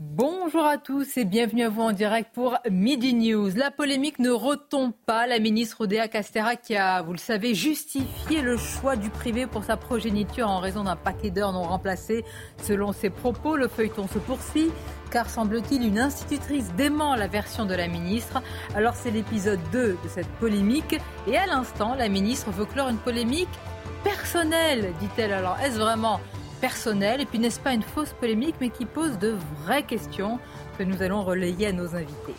Bonjour à tous et bienvenue à vous en direct pour Midi News. La polémique ne retombe pas. La ministre Odea Castera qui a, vous le savez, justifié le choix du privé pour sa progéniture en raison d'un paquet d'heures non remplacées. Selon ses propos, le feuilleton se poursuit car semble-t-il une institutrice dément la version de la ministre. Alors c'est l'épisode 2 de cette polémique et à l'instant, la ministre veut clore une polémique personnelle, dit-elle. Alors est-ce vraiment personnel et puis n'est-ce pas une fausse polémique mais qui pose de vraies questions que nous allons relayer à nos invités.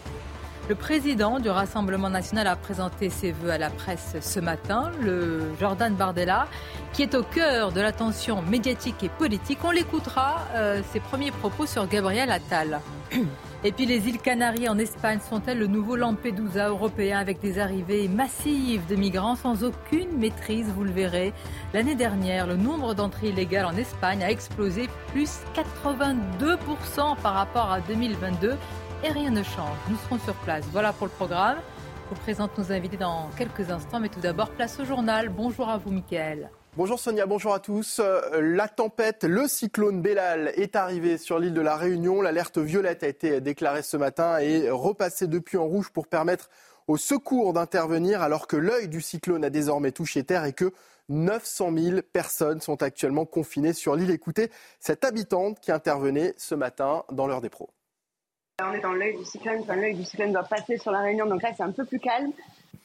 Le président du Rassemblement national a présenté ses vœux à la presse ce matin, le Jordan Bardella, qui est au cœur de l'attention médiatique et politique. On l'écoutera, euh, ses premiers propos sur Gabriel Attal. Et puis les îles Canaries en Espagne sont-elles le nouveau Lampedusa européen avec des arrivées massives de migrants sans aucune maîtrise, vous le verrez. L'année dernière, le nombre d'entrées illégales en Espagne a explosé plus 82% par rapport à 2022 et rien ne change. Nous serons sur place. Voilà pour le programme. Je vous présente nos invités dans quelques instants, mais tout d'abord, place au journal. Bonjour à vous, Mickaël. Bonjour Sonia, bonjour à tous. Euh, La tempête, le cyclone Bellal est arrivé sur l'île de la Réunion. L'alerte violette a été déclarée ce matin et repassée depuis en rouge pour permettre aux secours d'intervenir alors que l'œil du cyclone a désormais touché terre et que 900 000 personnes sont actuellement confinées sur l'île. Écoutez cette habitante qui intervenait ce matin dans l'heure des pros. On est dans l'œil du cyclone, enfin, l'œil du cyclone doit passer sur la Réunion, donc là c'est un peu plus calme.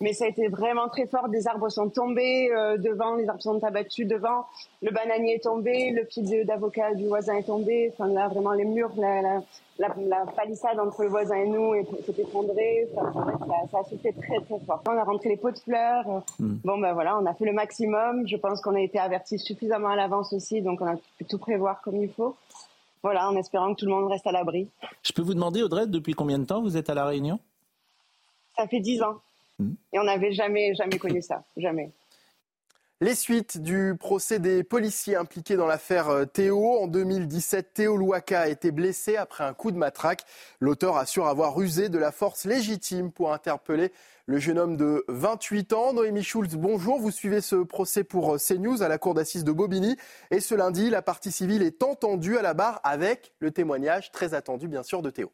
Mais ça a été vraiment très fort. Des arbres sont tombés euh, devant, les arbres sont abattus devant. Le bananier est tombé, le pied d'avocat du voisin est tombé. Enfin là vraiment les murs, la, la, la, la palissade entre le voisin et nous s'est effondrée. Enfin, en fait, ça, ça a soufflé très très fort. On a rentré les pots de fleurs. Bon ben voilà, on a fait le maximum. Je pense qu'on a été avertis suffisamment à l'avance aussi, donc on a pu tout prévoir comme il faut. Voilà, en espérant que tout le monde reste à l'abri. Je peux vous demander, Audrey, depuis combien de temps vous êtes à La Réunion? Ça fait dix ans. Et on n'avait jamais, jamais connu ça. Jamais. Les suites du procès des policiers impliqués dans l'affaire euh, Théo. En 2017, Théo Louaka a été blessé après un coup de matraque. L'auteur assure avoir usé de la force légitime pour interpeller le jeune homme de 28 ans. Noémie Schulz, bonjour. Vous suivez ce procès pour euh, CNews à la cour d'assises de Bobigny. Et ce lundi, la partie civile est entendue à la barre avec le témoignage très attendu, bien sûr, de Théo.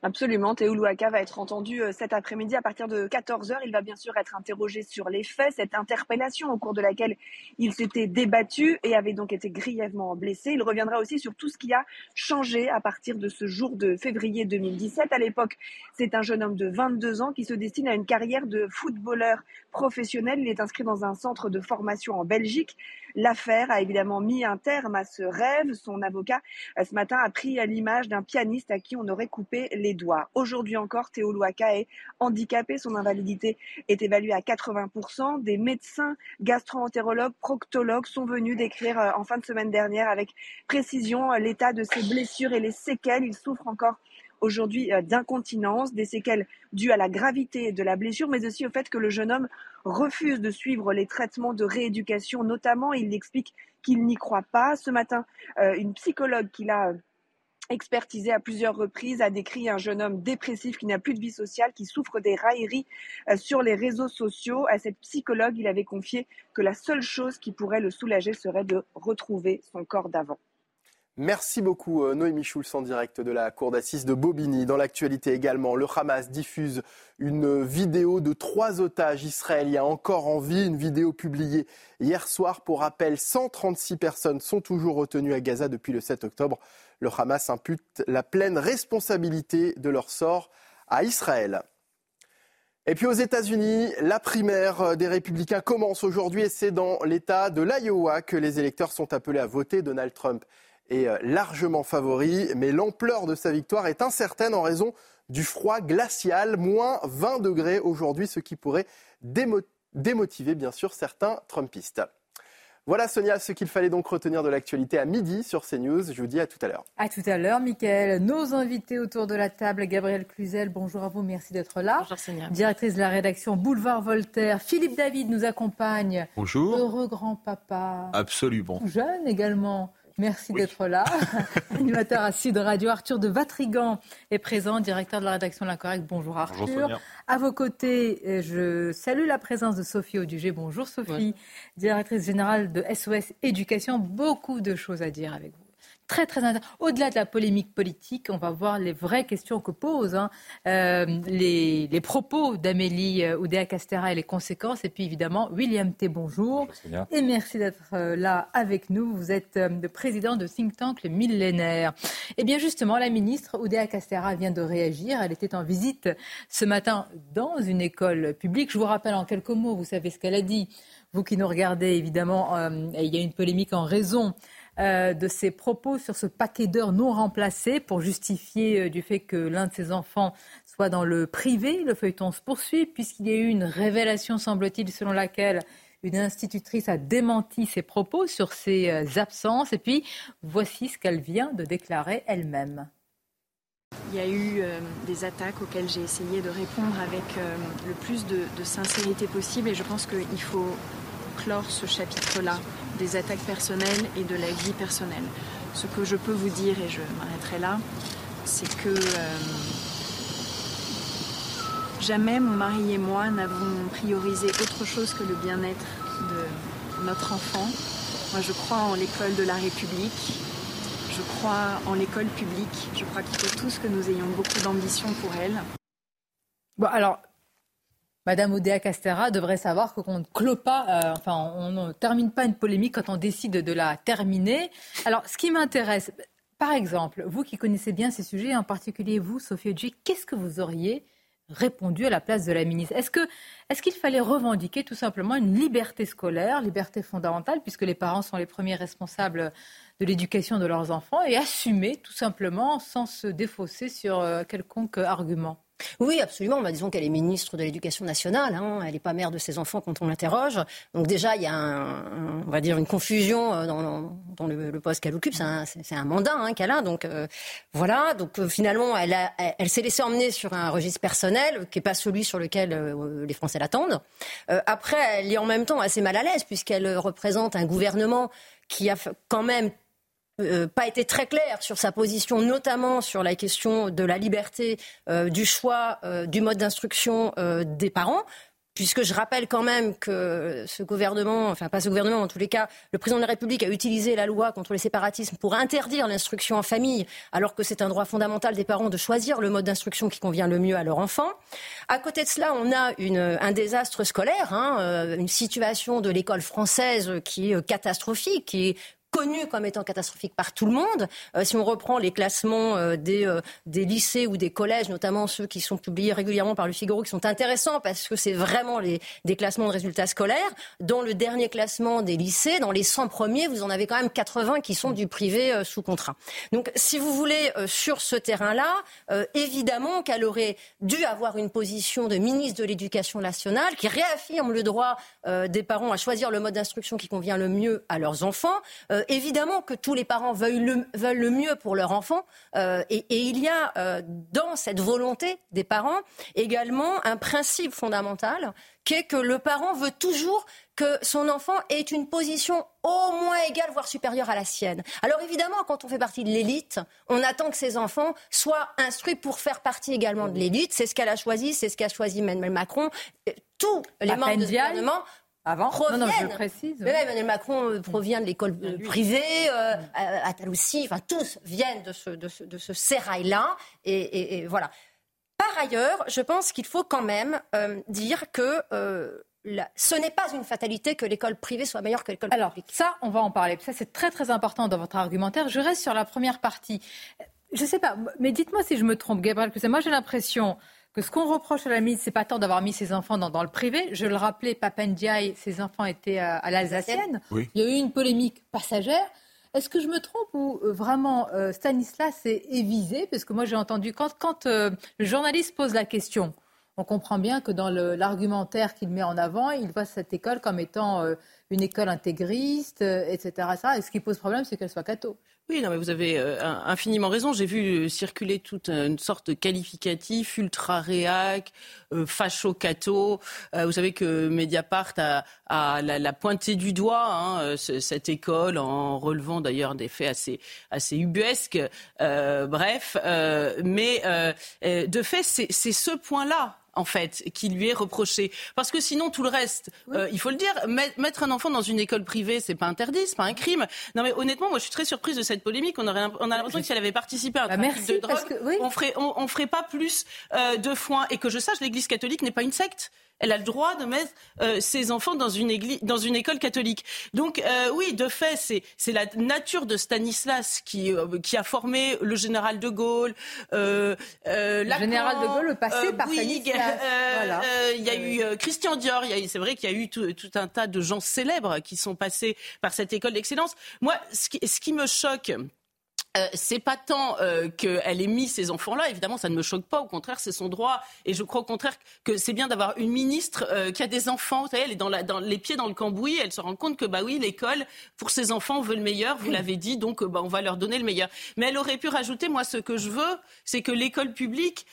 Absolument, Théo Louaka va être entendu euh, cet après-midi à partir de 14h. Il va bien sûr être interrogé sur les faits, cette interpellation au cours de laquelle il s'était débattu et avait donc été grièvement blessé. Il reviendra aussi sur tout ce qui a changé à partir de ce jour de février 2017. À l'époque, c'est un jeune homme de 22 ans qui se destine à une carrière de footballeur professionnel. Il est inscrit dans un centre de formation en Belgique. L'affaire a évidemment mis un terme à ce rêve. Son avocat, euh, ce matin, a pris l'image d'un pianiste à qui on aurait coupé les doigts. Aujourd'hui encore, Théo Louaka est handicapé. Son invalidité est évaluée à 80%. Des médecins, gastro-entérologues, proctologues sont venus décrire euh, en fin de semaine dernière avec précision euh, l'état de ses blessures et les séquelles. Il souffre encore aujourd'hui d'incontinence, des séquelles dues à la gravité de la blessure, mais aussi au fait que le jeune homme refuse de suivre les traitements de rééducation. Notamment, il explique qu'il n'y croit pas. Ce matin, une psychologue qu'il a expertisé à plusieurs reprises, a décrit un jeune homme dépressif qui n'a plus de vie sociale, qui souffre des railleries sur les réseaux sociaux. À cette psychologue, il avait confié que la seule chose qui pourrait le soulager serait de retrouver son corps d'avant. Merci beaucoup Noémie Schulz en direct de la cour d'assises de Bobigny. Dans l'actualité également, le Hamas diffuse une vidéo de trois otages israéliens encore en vie, une vidéo publiée hier soir. Pour rappel, 136 personnes sont toujours retenues à Gaza depuis le 7 octobre. Le Hamas impute la pleine responsabilité de leur sort à Israël. Et puis aux États-Unis, la primaire des républicains commence aujourd'hui et c'est dans l'État de l'Iowa que les électeurs sont appelés à voter. Donald Trump est largement favori, mais l'ampleur de sa victoire est incertaine en raison du froid glacial, moins 20 degrés aujourd'hui, ce qui pourrait démotiver bien sûr certains Trumpistes. Voilà Sonia, ce qu'il fallait donc retenir de l'actualité à midi sur CNews. Je vous dis à tout à l'heure. À tout à l'heure, Mickaël. Nos invités autour de la table, Gabriel Cluzel, bonjour à vous, merci d'être là. Bonjour Sonia. Directrice de la rédaction Boulevard Voltaire. Philippe David nous accompagne. Bonjour. Heureux grand-papa. Absolument. Jeune également. Merci d'être là. Animateur à Sud Radio, Arthur de Vatrigan est présent, directeur de la rédaction de l'Incorrect. Bonjour Arthur. Bonjour Sonia. À vos côtés, euh, je salue la présence de Sophie Audugé. Bonjour Sophie, directrice générale de SOS Éducation. Beaucoup de choses à dire avec vous très très intéressant. Au-delà de la polémique politique, on va voir les vraies questions que posent hein, euh, les, les, propos d'Amélie euh, Oudéa-Castera et les conséquences. Et puis évidemment, William T. Bonjour. bonjour et merci d'être euh, là avec nous. Vous êtes euh, le président de think tank Le Millénaire. Et bien justement, la ministre Oudéa-Castera vient de réagir. Elle était en visite ce matin dans une école publique. Je vous rappelle en quelques mots, vous savez ce qu'elle a dit. Vous qui nous regardez, évidemment, euh, il y a une polémique en raison euh, de ses propos sur ce paquet d'heures non remplacées pour justifier euh, du fait que l'un de ses enfants soit dans le privé. Le feuilleton se poursuit puisqu'il y a eu une révélation, semble-t-il, selon laquelle une institutrice a démenti ses propos sur ses euh, absences. Et puis, voici ce qu'elle vient de déclarer elle-même. Il y a eu des attaques auxquelles j'ai essayé de répondre avec le plus de, sincérité possible et je pense qu'il faut clore ce chapitre-là des attaques personnelles et de la vie personnelle. Ce que je peux vous dire, et je m'arrêterai là, c'est que euh, jamais mon mari et moi n'avons priorisé autre chose que le bien-être de notre enfant. Moi, je crois en l'école de la République. Je crois en l'école publique. Je crois qu'il faut tous que nous ayons beaucoup d'ambition pour elle. Bon, alors, Madame Oudéa Castera devrait savoir qu'on ne clôt pas, euh, enfin, on ne termine pas une polémique quand on décide de la terminer. Alors, ce qui m'intéresse, par exemple, vous qui connaissez bien ces sujets, en particulier vous, Sophie Odji, qu'est-ce que vous auriez répondu à la place de la ministre? Est-ce que est-ce qu'il fallait revendiquer tout simplement une liberté scolaire, liberté fondamentale, puisque les parents sont les premiers responsables de l'éducation de leurs enfants, et assumer tout simplement sans se défausser sur euh, quelconque argument? Oui, absolument. Bah, disons qu'elle est ministre de l'Éducation nationale. Hein. Elle n'est pas mère de ses enfants quand on l'interroge. Donc déjà, il y a on va dire une confusion euh, dans, le, poste qu'elle occupe. C'est un, mandat hein, qu'elle a. Donc euh, voilà. Donc euh, finalement, elle, s'est laissée emmener sur un registre personnel qui n'est pas celui sur lequel les Français l'attendent. Après, elle est en même temps assez mal à l'aise puisqu'elle représente un gouvernement qui a quand même euh, pas été très clair sur sa position, notamment sur la question de la liberté euh, du choix euh, du mode d'instruction des parents puisque je rappelle quand même que ce gouvernement, enfin pas ce gouvernement, en tous les cas, le président de la République a utilisé la loi contre le séparatisme pour interdire l'instruction en famille, alors que c'est un droit fondamental des parents de choisir le mode d'instruction qui convient le mieux à leur enfant. À côté de cela, on a une, un désastre scolaire, hein, une situation de l'école française qui est catastrophique, qui est connu comme étant catastrophique par tout le monde. Euh, si on reprend les classements euh, des, euh, des, lycées ou des collèges, notamment ceux qui sont publiés régulièrement par le Figaro, qui sont intéressants parce que c'est vraiment les, des classements de résultats scolaires. Dans le dernier classement des lycées, dans les 100 premiers, vous en avez quand même 80 qui sont du privé sous contrat. Donc, si vous voulez, sur ce terrain-là, évidemment qu'elle aurait dû avoir une position de ministre de l'Éducation nationale qui réaffirme le droit des parents à choisir le mode d'instruction qui convient le mieux à leurs enfants. Euh, évidemment que tous les parents veulent le, veulent le mieux pour leur enfant euh, et, et, il y a euh, dans cette volonté des parents également un principe fondamental qui est que le parent veut toujours que son enfant ait une position au moins égale, voire supérieure à la sienne. Alors évidemment, quand on fait partie de l'élite, on attend que ses enfants soient instruits pour faire partie également de l'élite. C'est ce qu'elle a choisi, c'est ce qu'a choisi Emmanuel Macron. Tous les membres du gouvernement avant proviennent. Non, non, je précise. Mais là, Emmanuel Macron provient de l'école privée, euh, Attal aussi, enfin tous viennent de ce, de ce, de ce sérail-là. Et, et, et, voilà. Par ailleurs, je pense qu'il faut quand même euh, dire que euh, ce n'est pas une fatalité que l'école privée soit meilleure que l'école publique. Alors, ça, on va en parler. Ça, c'est très, très important dans votre argumentaire. Je reste sur la première partie. Je ne sais pas, mais dites-moi si je me trompe, Gabriel Moi, j'ai l'impression que ce qu'on reproche à la ministre, c'est pas tant d'avoir mis ses enfants dans, dans, le privé. Je le rappelais, Papendiaï, ses enfants étaient à, à l'Alsacienne. Oui. Il y a eu une polémique passagère. Est-ce que je me trompe ou euh, vraiment euh, Stanislas est, est, visé Parce que moi j'ai entendu quand, quand euh, le journaliste pose la question, on comprend bien que dans l'argumentaire qu'il met en avant, il voit cette école comme étant une école intégriste, etc. ce qui pose problème, c'est qu'elle soit catho. Oui, non, mais vous avez euh, infiniment raison. J'ai vu circuler toute une sorte de qualificatif ultra réac, euh, facho cato. Euh, vous savez que Mediapart a, a la, pointé du doigt hein, cette école en relevant d'ailleurs des faits assez assez ubuesques. bref, mais de fait, c'est ce point-là en fait, qui lui est reproché. Parce que sinon, tout le reste, euh, il faut le dire, mettre un enfant dans une école privée, c'est pas interdit, c'est pas un crime. Non, mais honnêtement, moi, je suis très surprise de cette polémique. On, aurait, on a l'impression que si elle avait participé à un bah, trafic de drogue, on ferait, on, ferait pas plus euh, de foin. Et que je sache, l'Église catholique n'est pas une secte elle a le droit de mettre euh, ses enfants dans une, église, dans une école catholique. Donc euh, oui, de fait, c'est, c'est la nature de Stanislas qui, euh, qui a formé le général de Gaulle. le général de Gaulle, le passé par Stanislas. Il y a eu Christian Dior. C'est vrai qu'il y a eu tout, tout, un tas de gens célèbres qui sont passés par cette école d'excellence. Moi, ce qui, ce qui me choque euh, c'est pas tant euh, qu'elle ait mis ces enfants-là, évidemment, ça ne me choque pas. Au contraire, c'est son droit. Et je crois au contraire que c'est bien d'avoir une ministre euh, qui a des enfants. Vous savez, elle est dans, la, dans, les pieds dans le cambouis. Elle se rend compte que, bah oui, l'école, pour ses enfants, veut le meilleur. Vous l'avez dit, donc bah, on va leur donner le meilleur. Mais elle aurait pu rajouter, moi, ce que je veux, c'est que l'école publique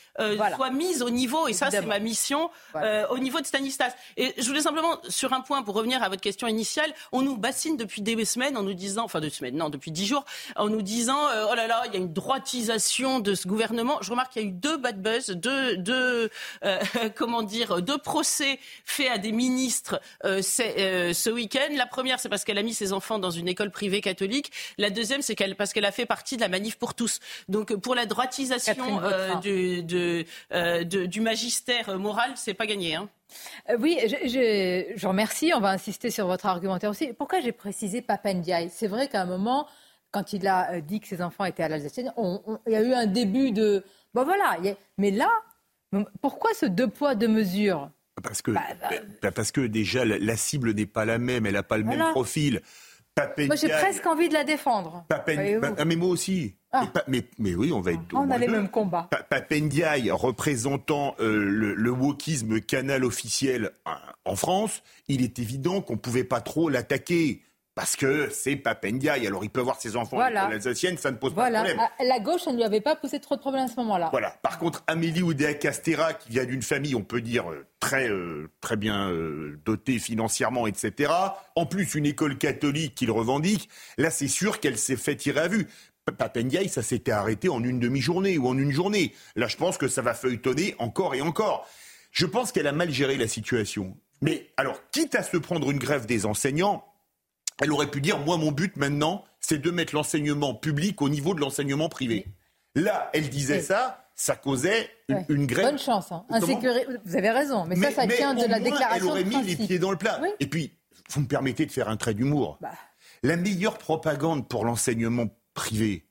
soit mise au niveau, et ça, c'est ma mission, au niveau de Stanislas. Et je voulais simplement, sur un point, pour revenir à votre question initiale, on nous bassine depuis des semaines en nous disant, enfin deux semaines, non, depuis dix jours, en nous disant euh, oh là là, il y a une droitisation de ce gouvernement. Je remarque qu'il y a eu deux bad buzz, deux, deux euh, comment dire, deux procès faits à des ministres euh, ce week-end. La première, c'est parce qu'elle a mis ses enfants dans une école privée catholique. La deuxième, c'est qu'elle, parce qu'elle a fait partie de la manif pour tous. Donc pour la droitisation du, du magistère moral, c'est pas gagné. Hein. oui, je, je, remercie. On va insister sur votre argumentaire aussi. Pourquoi j'ai précisé Papendiaï? C'est vrai qu'à un moment, quand il a euh, dit que ses enfants étaient à l'Alsacienne, il y a eu un début de... Bon voilà, mais là, pourquoi ce deux poids, deux mesures? Parce que, bah, bah, bah, parce que déjà, la, cible n'est pas la même, elle n'a pas le même profil. moi, j'ai presque envie de la défendre. Ah, mais moi aussi. Ah. Mais, mais, oui, on va être. On a les mêmes combats. Papendiaï, représentant euh, le, le, wokisme canal officiel euh, en France, il est évident qu'on ne pouvait pas trop l'attaquer parce que c'est Papendiaï. Alors il peut avoir ses enfants voilà. alsacienne, ça ne pose pas de problème. Ah, la gauche, ne lui avait pas posé trop de problèmes à ce moment-là. Voilà. Par contre, Amélie Oudéa Castera, qui vient d'une famille, on peut dire, euh, très, euh, très bien euh, dotée financièrement, etc., en plus une école catholique qu'il revendique, là c'est sûr qu'elle s'est fait tirer à vue. Papendiaï, ça s'était arrêté en une demi-journée ou en une journée. Là, je pense que ça va feuilletonner encore et encore. Je pense qu'elle a mal géré la situation. Mais alors, quitte à se prendre une grève des enseignants, elle aurait pu dire, moi, mon but maintenant, c'est de mettre l'enseignement public au niveau de l'enseignement privé. Là, elle disait ça, ça causait une, grève. Bonne chance. Hein. Vous avez raison, mais, ça, ça tient de la déclaration. Elle aurait mis les pieds dans le plat. Et puis, vous me permettez de faire un trait d'humour. Bah. La meilleure propagande pour l'enseignement privé,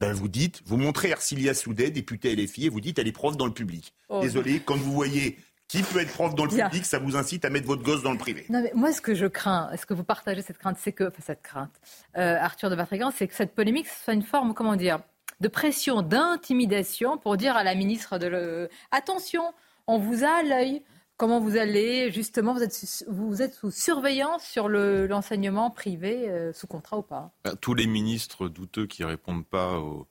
ben vous dites, vous montrez Ercilia Soudet, députée LFI, et vous dites elle est prof dans le public. Oh. Désolé, quand vous voyez qui peut être prof dans le public, ça vous incite à mettre votre gosse dans le privé. Non, mais moi, ce que je crains, est-ce que vous partagez cette crainte, c'est que, enfin, cette crainte, euh, Arthur de Vatrigan, c'est que cette polémique soit une forme, comment dire, de pression, d'intimidation pour dire à la ministre de le... attention, on vous a à l'œil. Comment vous allez? Justement, vous êtes, vous êtes sous surveillance sur l'enseignement privé, euh, sous contrat ou pas? Bah, Tous les ministres douteux qui répondent pas aux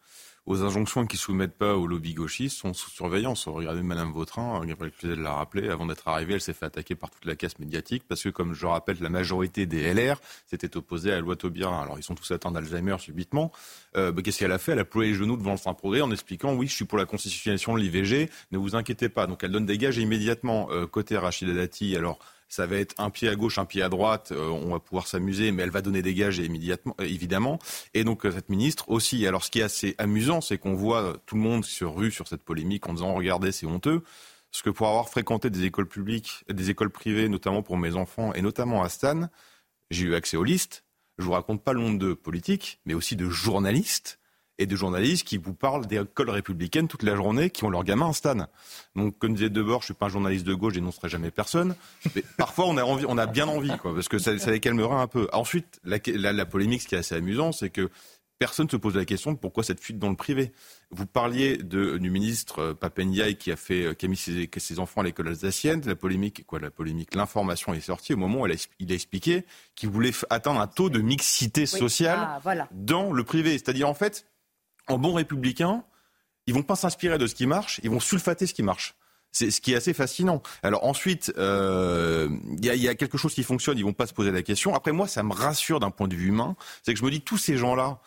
aux injonctions qui ne soumettent pas au lobby gauchiste sont sous surveillance. Regardez Madame Vautrin, Gabriel Cluzel l'a rappelé, avant d'être arrivée, elle s'est fait attaquer par toute la caisse médiatique parce que, comme je rappelle, la majorité des LR s'était opposée à la loi Taubira. Alors ils sont tous atteints d'Alzheimer subitement. Euh, bah, Qu'est-ce qu'elle a fait? Elle a ployé les genoux devant le progrès en expliquant oui, je suis pour la constitutionnalisation de l'IVG, ne vous inquiétez pas. Donc elle donne des gages immédiatement euh, côté Rachida Dati. Alors ça va être un pied à gauche, un pied à droite. Euh, on va pouvoir s'amuser, mais elle va donner des gages immédiatement, euh, évidemment. Et donc euh, cette ministre aussi. Alors ce qui est assez amusant, c'est qu'on voit tout le monde sur rue sur cette polémique en disant regardez, c'est honteux. Parce que pour avoir fréquenté des écoles publiques, des écoles privées, notamment pour mes enfants et notamment à Stan, j'ai eu accès aux listes. Je vous raconte pas le nombre de politiques, mais aussi de journalistes et de journalistes qui vous parlent des écoles républicaines toute la journée, qui ont leurs gamins en stade. Donc, comme disait Debord, je suis pas un journaliste de gauche, je dénoncerai jamais personne. Mais parfois, on a envie, on a bien envie, quoi, parce que ça, ça les calmera un peu. Ensuite, la, la, la polémique, ce qui est assez amusant, c'est que personne ne se pose la question de pourquoi cette fuite dans le privé. Vous parliez de, du ministre euh, Papendiaï qui a, fait, qui a mis ses, ses enfants à l'école alsacienne. La polémique, quoi, la polémique, l'information est sortie au moment où elle a, il a expliqué qu'il voulait atteindre un taux de mixité sociale Ah, voilà. dans le privé. C'est-à-dire, en fait, en bon républicain, ils vont pas s'inspirer de ce qui marche, ils vont sulfater ce qui marche. C'est ce qui est assez fascinant. Alors ensuite, euh, il y, a, y, a, quelque chose qui fonctionne, ils vont pas se poser la question. Après moi, ça me rassure d'un point de vue humain, c'est que je me dis tous ces gens-là,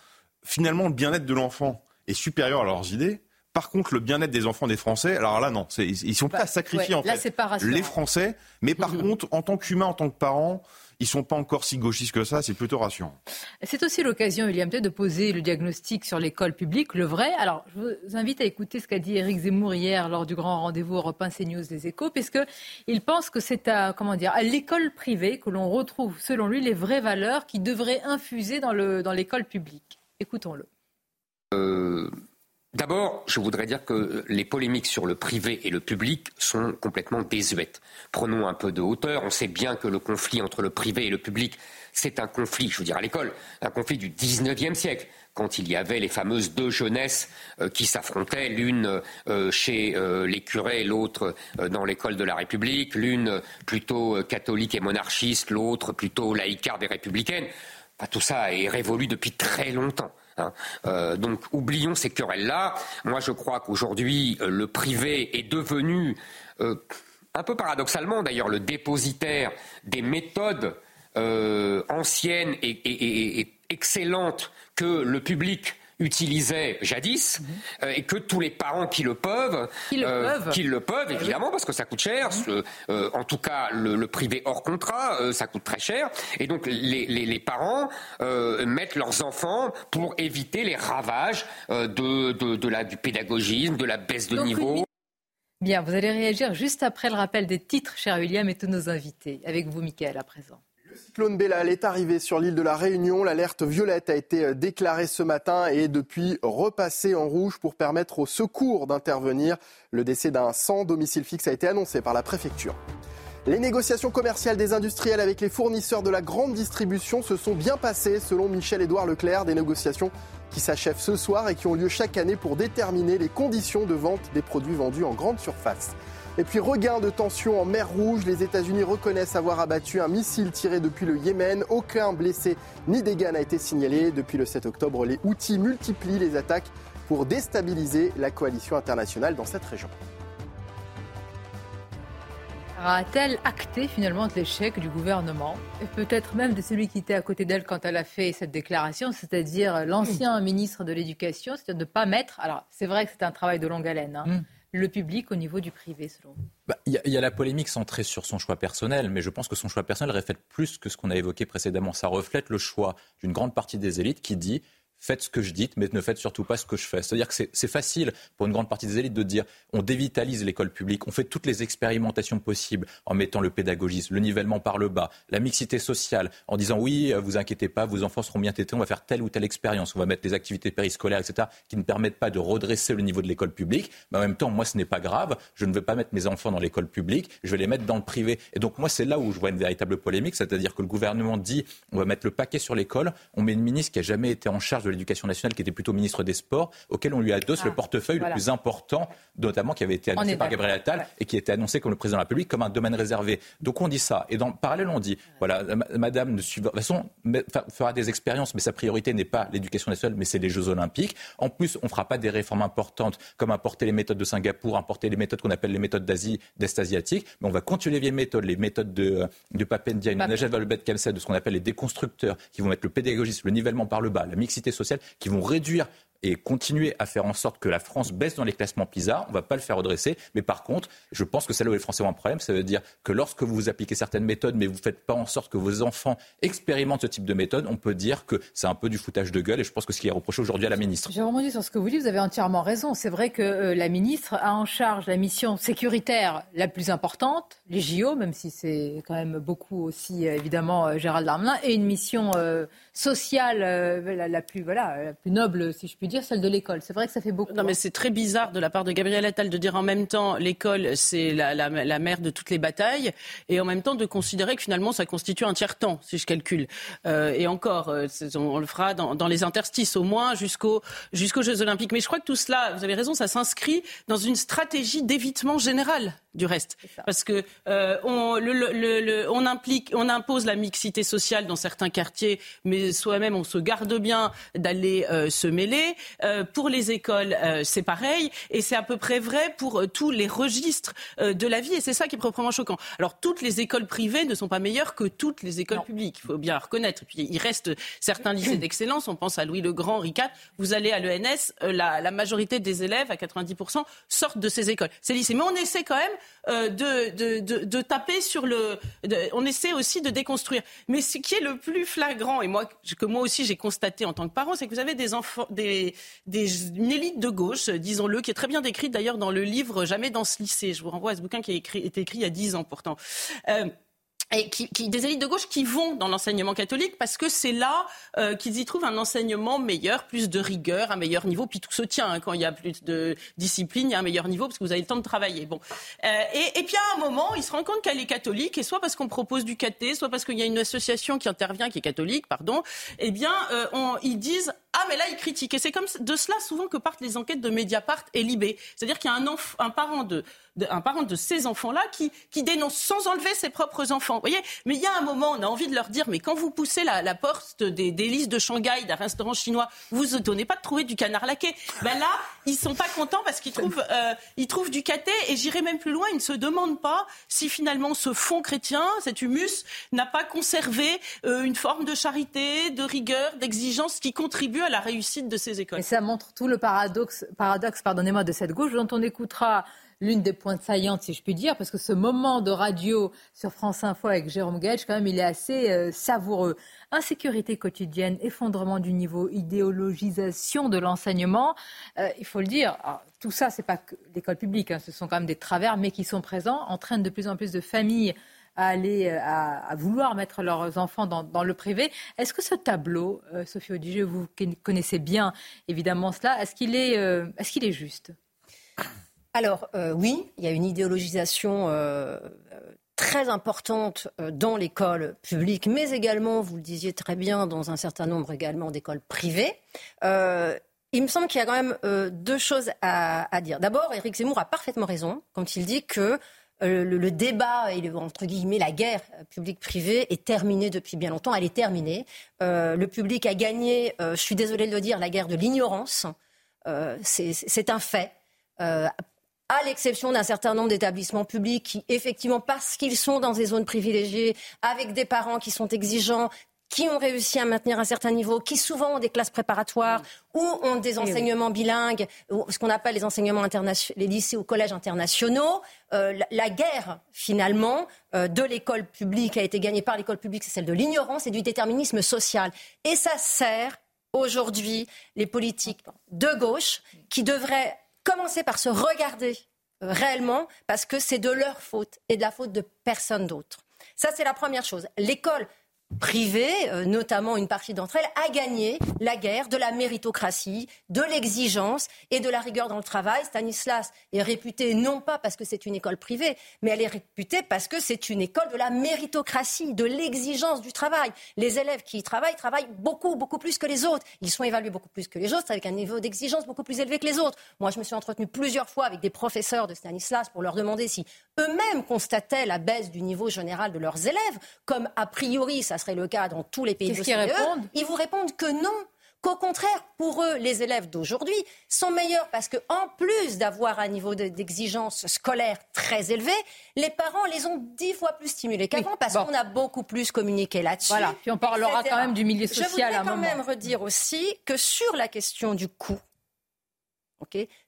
finalement, le bien-être de l'enfant est supérieur à leurs idées. Par contre, le bien-être des enfants des Français, alors là, non, ils sont pas à sacrifier ouais, en là, fait pas les Français. Mais par contre, en tant qu'humain, en tant que parent, ils sont pas encore si gauchistes que ça, c'est plutôt rassurant. C'est aussi l'occasion, William, de poser le diagnostic sur l'école publique, le vrai. Alors, je vous invite à écouter ce qu'a dit Éric Zemmour hier lors du grand rendez-vous Europe 1 CNews des Échos, puisqu'il pense que c'est à, comment dire, à l'école privée que l'on retrouve, selon lui, les vraies valeurs qui devraient infuser dans, le, dans l'école publique. Écoutons-le. Euh, D'abord, je voudrais dire que les polémiques sur le privé et le public sont complètement désuètes. Prenons un peu de hauteur. On sait bien que le conflit entre le privé et le public, c'est un conflit, je veux dire à l'école, un conflit du 19e siècle quand il y avait les fameuses deux jeunesses euh, qui s'affrontaient, l'une euh, chez euh, les curés, l'autre dans l'école de la République, l'une plutôt catholique et monarchiste, l'autre plutôt laïcarde et républicaine. Enfin, tout ça est révolu depuis très longtemps. Hein. Euh, donc oublions ces querelles-là. Moi, je crois qu'aujourd'hui, euh, le privé est devenu, euh, un peu paradoxalement d'ailleurs, le dépositaire des méthodes anciennes et, excellentes que le public utilisait jadis mmh. et que tous les parents qui le peuvent, qui le euh, peuvent, qui le peuvent évidemment parce que ça coûte cher. Mmh. Euh, en tout cas, le, le privé hors contrat, euh, ça coûte très cher. Et donc les, les, les parents mettent leurs enfants pour éviter les ravages de, de, de, la, du pédagogisme, de la baisse de donc, niveau. Bien, vous allez réagir juste après le rappel des titres, cher William, et tous nos invités. Avec vous, Mickaël, à présent. Cyclone Bellal est arrivé sur l'île de la Réunion. L'alerte violette a été déclarée ce matin et depuis repassée en rouge pour permettre aux secours d'intervenir. Le décès d'un sans domicile fixe a été annoncé par la préfecture. Les négociations commerciales des industriels avec les fournisseurs de la grande distribution se sont bien passées selon Michel-Édouard Leclerc. Des négociations qui s'achèvent ce soir et qui ont lieu chaque année pour déterminer les conditions de vente des produits vendus en grande surface. Et puis regain de tension en mer Rouge, les États-Unis reconnaissent avoir abattu un missile tiré depuis le Yémen. Aucun blessé ni dégâts n'a été signalé. Depuis le 7 octobre, les Houthis multiplient les attaques pour déstabiliser la coalition internationale dans cette région. A-t-elle acté finalement l'échec du gouvernement? Et peut-être même de celui qui était à côté d'elle quand elle a fait cette déclaration, c'est-à-dire l'ancien ministre de l'Éducation, c'est-à-dire de ne pas mettre. Alors c'est vrai que c'est un travail de longue haleine. Hein, mm le public au niveau du privé, selon vous? Bah, Il y, y, a la polémique centrée sur son choix personnel, mais je pense que son choix personnel reflète plus que ce qu'on a évoqué précédemment. Ça reflète le choix d'une grande partie des élites qui dit faites ce que je dis, mais ne faites surtout pas ce que je fais. C'est-à-dire que c'est facile pour une grande partie des élites de dire on dévitalise l'école publique, on fait toutes les expérimentations possibles en mettant le pédagogisme, le nivellement par le bas, la mixité sociale, en disant oui, vous inquiétez pas, vos enfants seront bien tétés, on va faire telle ou telle expérience, on va mettre les activités périscolaires, etc., qui ne permettent pas de redresser le niveau de l'école publique. Mais en même temps, moi, ce n'est pas grave, je ne veux pas mettre mes enfants dans l'école publique, je vais les mettre dans le privé. Et donc, moi, c'est là où je vois une véritable polémique, c'est-à-dire que le gouvernement dit on va mettre le paquet sur l'école, on met une ministre qui a jamais été en charge de l'éducation nationale, qui était plutôt ministre des Sports, auquel on lui adosse ah, le portefeuille voilà. le plus important, notamment qui avait été annoncé par Gabriel Attal ouais. et qui était annoncé comme le président de la République comme un domaine réservé. Donc on dit ça. Et dans parallèle, on dit voilà, madame ne suivra, de toute façon, fera des expériences, mais sa priorité n'est pas l'éducation nationale, mais c'est les Jeux Olympiques. En plus, on ne fera pas des réformes importantes comme importer les méthodes de Singapour, importer les méthodes qu'on appelle les méthodes d'Asie, d'Est asiatique, mais on va continuer les vieilles méthodes, les méthodes de, de Papendia, Najat Vallaud-Belkacem, de ce qu'on appelle les déconstructeurs, qui vont mettre le pédagogisme, le nivellement par le bas, la mixité qui vont réduire et continuer à faire en sorte que la France baisse dans les classements PISA. On ne va pas le faire redresser. Mais par contre, je pense que c'est là où les Français ont un problème. Ça veut dire que lorsque vous appliquez certaines méthodes, mais vous ne faites pas en sorte que vos enfants expérimentent ce type de méthode, on peut dire que c'est un peu du foutage de gueule. Et je pense que ce qui est reproché aujourd'hui à la ministre. Je rebondis sur ce que vous dites. Vous avez entièrement raison. C'est vrai que euh, la ministre a en charge la mission sécuritaire la plus importante, les JO, même si c'est quand même beaucoup aussi, euh, évidemment, euh, Gérald Darmanin, et une mission sociale euh, la, plus voilà la plus noble, si je puis dire, celle de l'école. C'est vrai que ça fait beaucoup. Non, mais c'est très bizarre de la part de Gabriel Attal de dire en même temps l'école c'est la, la, la, mère de toutes les batailles et en même temps de considérer que finalement ça constitue un tiers temps, si je calcule. Euh, et encore, euh, on, le fera dans, dans, les interstices au moins jusqu'aux jusqu'aux Jeux Olympiques. Mais je crois que tout cela, vous avez raison, ça s'inscrit dans une stratégie d'évitement général du reste, parce que euh, on, le, le, le, on implique, on impose la mixité sociale dans certains quartiers, mais soi-même on se garde bien d'aller euh, se mêler. Euh, pour les écoles, euh, c'est pareil, et c'est à peu près vrai pour tous les registres de la vie, et c'est ça qui est proprement choquant. Alors toutes les écoles privées ne sont pas meilleures que toutes les écoles publiques, il faut bien reconnaître. Puis il reste certains lycées d'excellence, on pense à Louis le Grand, Henri Vous allez à l'ENS, la, la majorité des élèves, à 90%, sortent de ces écoles, ces lycées. Mais on essaie quand même euh, de, de, de, taper sur le. on essaie aussi de déconstruire. Mais ce qui est le plus flagrant, et moi, que moi aussi j'ai constaté en tant que parent, c'est que vous avez des enfants, des, une élite de gauche, disons-le, qui est très bien décrite d'ailleurs dans le livre Jamais dans ce lycée. Je vous renvoie à ce bouquin qui a écrit, écrit il y a dix ans pourtant. Euh, et qui, qui, des élites de gauche qui vont dans l'enseignement catholique parce que c'est là euh, qu'ils y trouvent un enseignement meilleur, plus de rigueur, un meilleur niveau. Puis tout se tient hein, quand il y a plus de discipline, il y a un meilleur niveau parce que vous avez le temps de travailler. Bon, euh, et, et, puis à un moment, ils se rendent compte qu'elle est catholique et soit parce qu'on propose du caté, soit parce qu'il y a une association qui intervient qui est catholique, pardon. Eh bien, euh, on, ils disent ah mais là ils critiquent et c'est comme de cela souvent que partent les enquêtes de Mediapart et Libé. C'est-à-dire qu'il y a un, parent de ces enfants-là qui, dénonce sans enlever ses propres enfants. Vous voyez Mais il y a un moment, on a envie de leur dire, mais quand vous poussez la, porte des, des, listes de Shanghai, d'un restaurant chinois, vous étonnez pas de trouver du canard laqué. Ben là, ils sont pas contents parce qu'ils trouvent, euh, trouvent du caté. Et j'irai même plus loin, ils ne se demandent pas si finalement ce fond chrétien, cet humus, n'a pas conservé euh, une forme de charité, de rigueur, d'exigence qui contribue à la réussite de ces écoles. Et ça montre tout le paradoxe, paradoxe pardonnez-moi, de cette gauche dont on écoutera l'une des pointes saillantes, si je puis dire, parce que ce moment de radio sur France Info avec Jérôme Gage, quand même, il est assez euh, savoureux. Insécurité quotidienne, effondrement du niveau, idéologisation de l'enseignement. Euh, il faut le dire, tout ça, c'est pas l'école publique, hein, ce sont quand même des travers, mais qui sont présents, entraînent de plus en plus de familles à aller euh, à, vouloir mettre leurs enfants dans, le privé. Est-ce que ce tableau, Sophie Audigier, vous connaissez bien évidemment cela, est-ce qu'il est, est, qu'il est juste? Alors euh, oui, il y a une idéologisation euh, très importante euh, dans l'école publique, mais également, vous le disiez très bien, dans un certain nombre également d'écoles privées. il me semble qu'il y a quand même deux choses à, dire. D'abord, Éric Zemmour a parfaitement raison quand il dit que le, débat entre guillemets la guerre publique-privée est terminée depuis bien longtemps. Elle est terminée. le public a gagné, je suis désolée de le dire, la guerre de l'ignorance. c'est un fait à l'exception d'un certain nombre d'établissements publics qui, effectivement, parce qu'ils sont dans des zones privilégiées, avec des parents qui sont exigeants, qui ont réussi à maintenir un certain niveau, qui souvent ont des classes préparatoires ou ont des enseignements bilingues, ou ce qu'on appelle les enseignements internationaux, les lycées ou collèges internationaux. Euh, la, guerre, finalement, euh, de l'école publique a été gagnée par l'école publique, c'est celle de l'ignorance et du déterminisme social. Et ça sert aujourd'hui les politiques de gauche qui devraient commencer par se regarder euh, réellement parce que c'est de leur faute et de la faute de personne d'autre. Ça, c'est la première chose. L'école privée, euh, notamment une partie d'entre elles, a gagné la guerre de la méritocratie, de l'exigence et de la rigueur dans le travail. Stanislas est réputé non pas parce que c'est une école privée, mais elle est réputée parce que c'est une école de la méritocratie, de l'exigence du travail. Les élèves qui y travaillent travaillent beaucoup, beaucoup plus que les autres. Ils sont évalués beaucoup plus que les autres, avec un niveau d'exigence beaucoup plus élevé que les autres. Moi, je me suis entretenue plusieurs fois avec des professeurs de Stanislas pour leur demander si eux-mêmes constataient la baisse du niveau général de leurs élèves, comme a priori ça serait le cas dans tous les pays de l'OCDE, ils vous répondent que non qu'au contraire, pour eux, les élèves d'aujourd'hui sont meilleurs parce que, en plus d'avoir un niveau d'exigence scolaire très élevé, les parents les ont dix fois plus stimulés qu'avant parce qu'on a beaucoup plus communiqué là-dessus. Voilà. Puis on parlera quand même du milieu social. Je voudrais quand même redire aussi que sur la question du coût,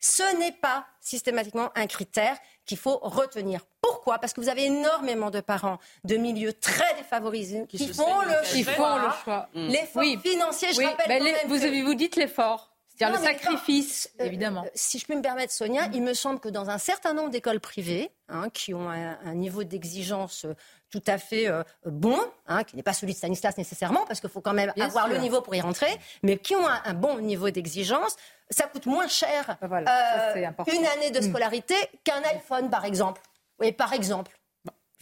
ce n'est pas systématiquement un critère qu'il faut retenir. Pourquoi? Parce que vous avez énormément de parents de milieux très défavorisés qui, font, le choix. L'effort financier, je rappelle vous, vous dites l'effort. Le sacrifice, évidemment. si je peux me permettre, Sonia, il me semble que dans un certain nombre d'écoles privées, hein, qui ont un, niveau d'exigence tout à fait bon, hein, qui n'est pas celui de Stanislas nécessairement, parce qu'il faut quand même avoir le niveau pour y rentrer, mais qui ont un, bon niveau d'exigence, ça coûte moins cher une année de hmm. scolarité qu'un iPhone, par exemple. Oui, par exemple.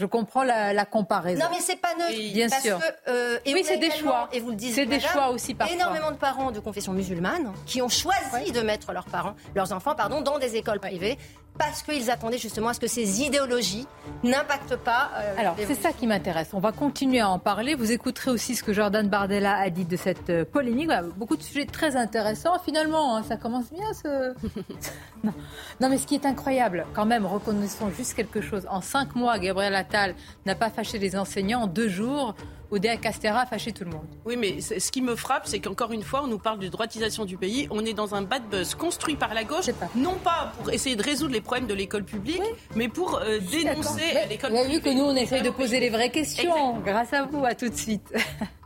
Je comprends la, comparaison. Non, mais c'est pas neutre. Bien sûr. Euh, oui, c'est des choix. Et vous le dites. C'est des choix aussi parfois. Énormément de parents de confession musulmane qui ont choisi de mettre leurs parents, leurs enfants, pardon, dans des écoles privées parce qu'ils attendaient justement à ce que ces idéologies n'impactent pas. Euh, Alors, c'est ça qui m'intéresse. On va continuer à en parler. Vous écouterez aussi ce que Jordan Bardella a dit de cette euh, polémique. beaucoup de sujets très intéressants. Finalement, hein, ça commence bien ce. non. non. mais ce qui est incroyable, quand même, reconnaissons juste quelque chose. En cinq mois, Gabriel Attal n'a pas fâché les enseignants. En deux jours, Oudéa Castera a fâché tout le monde. Oui, mais ce qui me frappe, c'est qu'encore une fois, on nous parle de droitisation du pays. On est dans un bad buzz construit par la gauche, non pas pour essayer de résoudre les problèmes de l'école publique, mais pour euh, dénoncer l'école publique. Vous avez vu que nous, on essaye de poser les vraies questions. Grâce à vous, à tout de suite.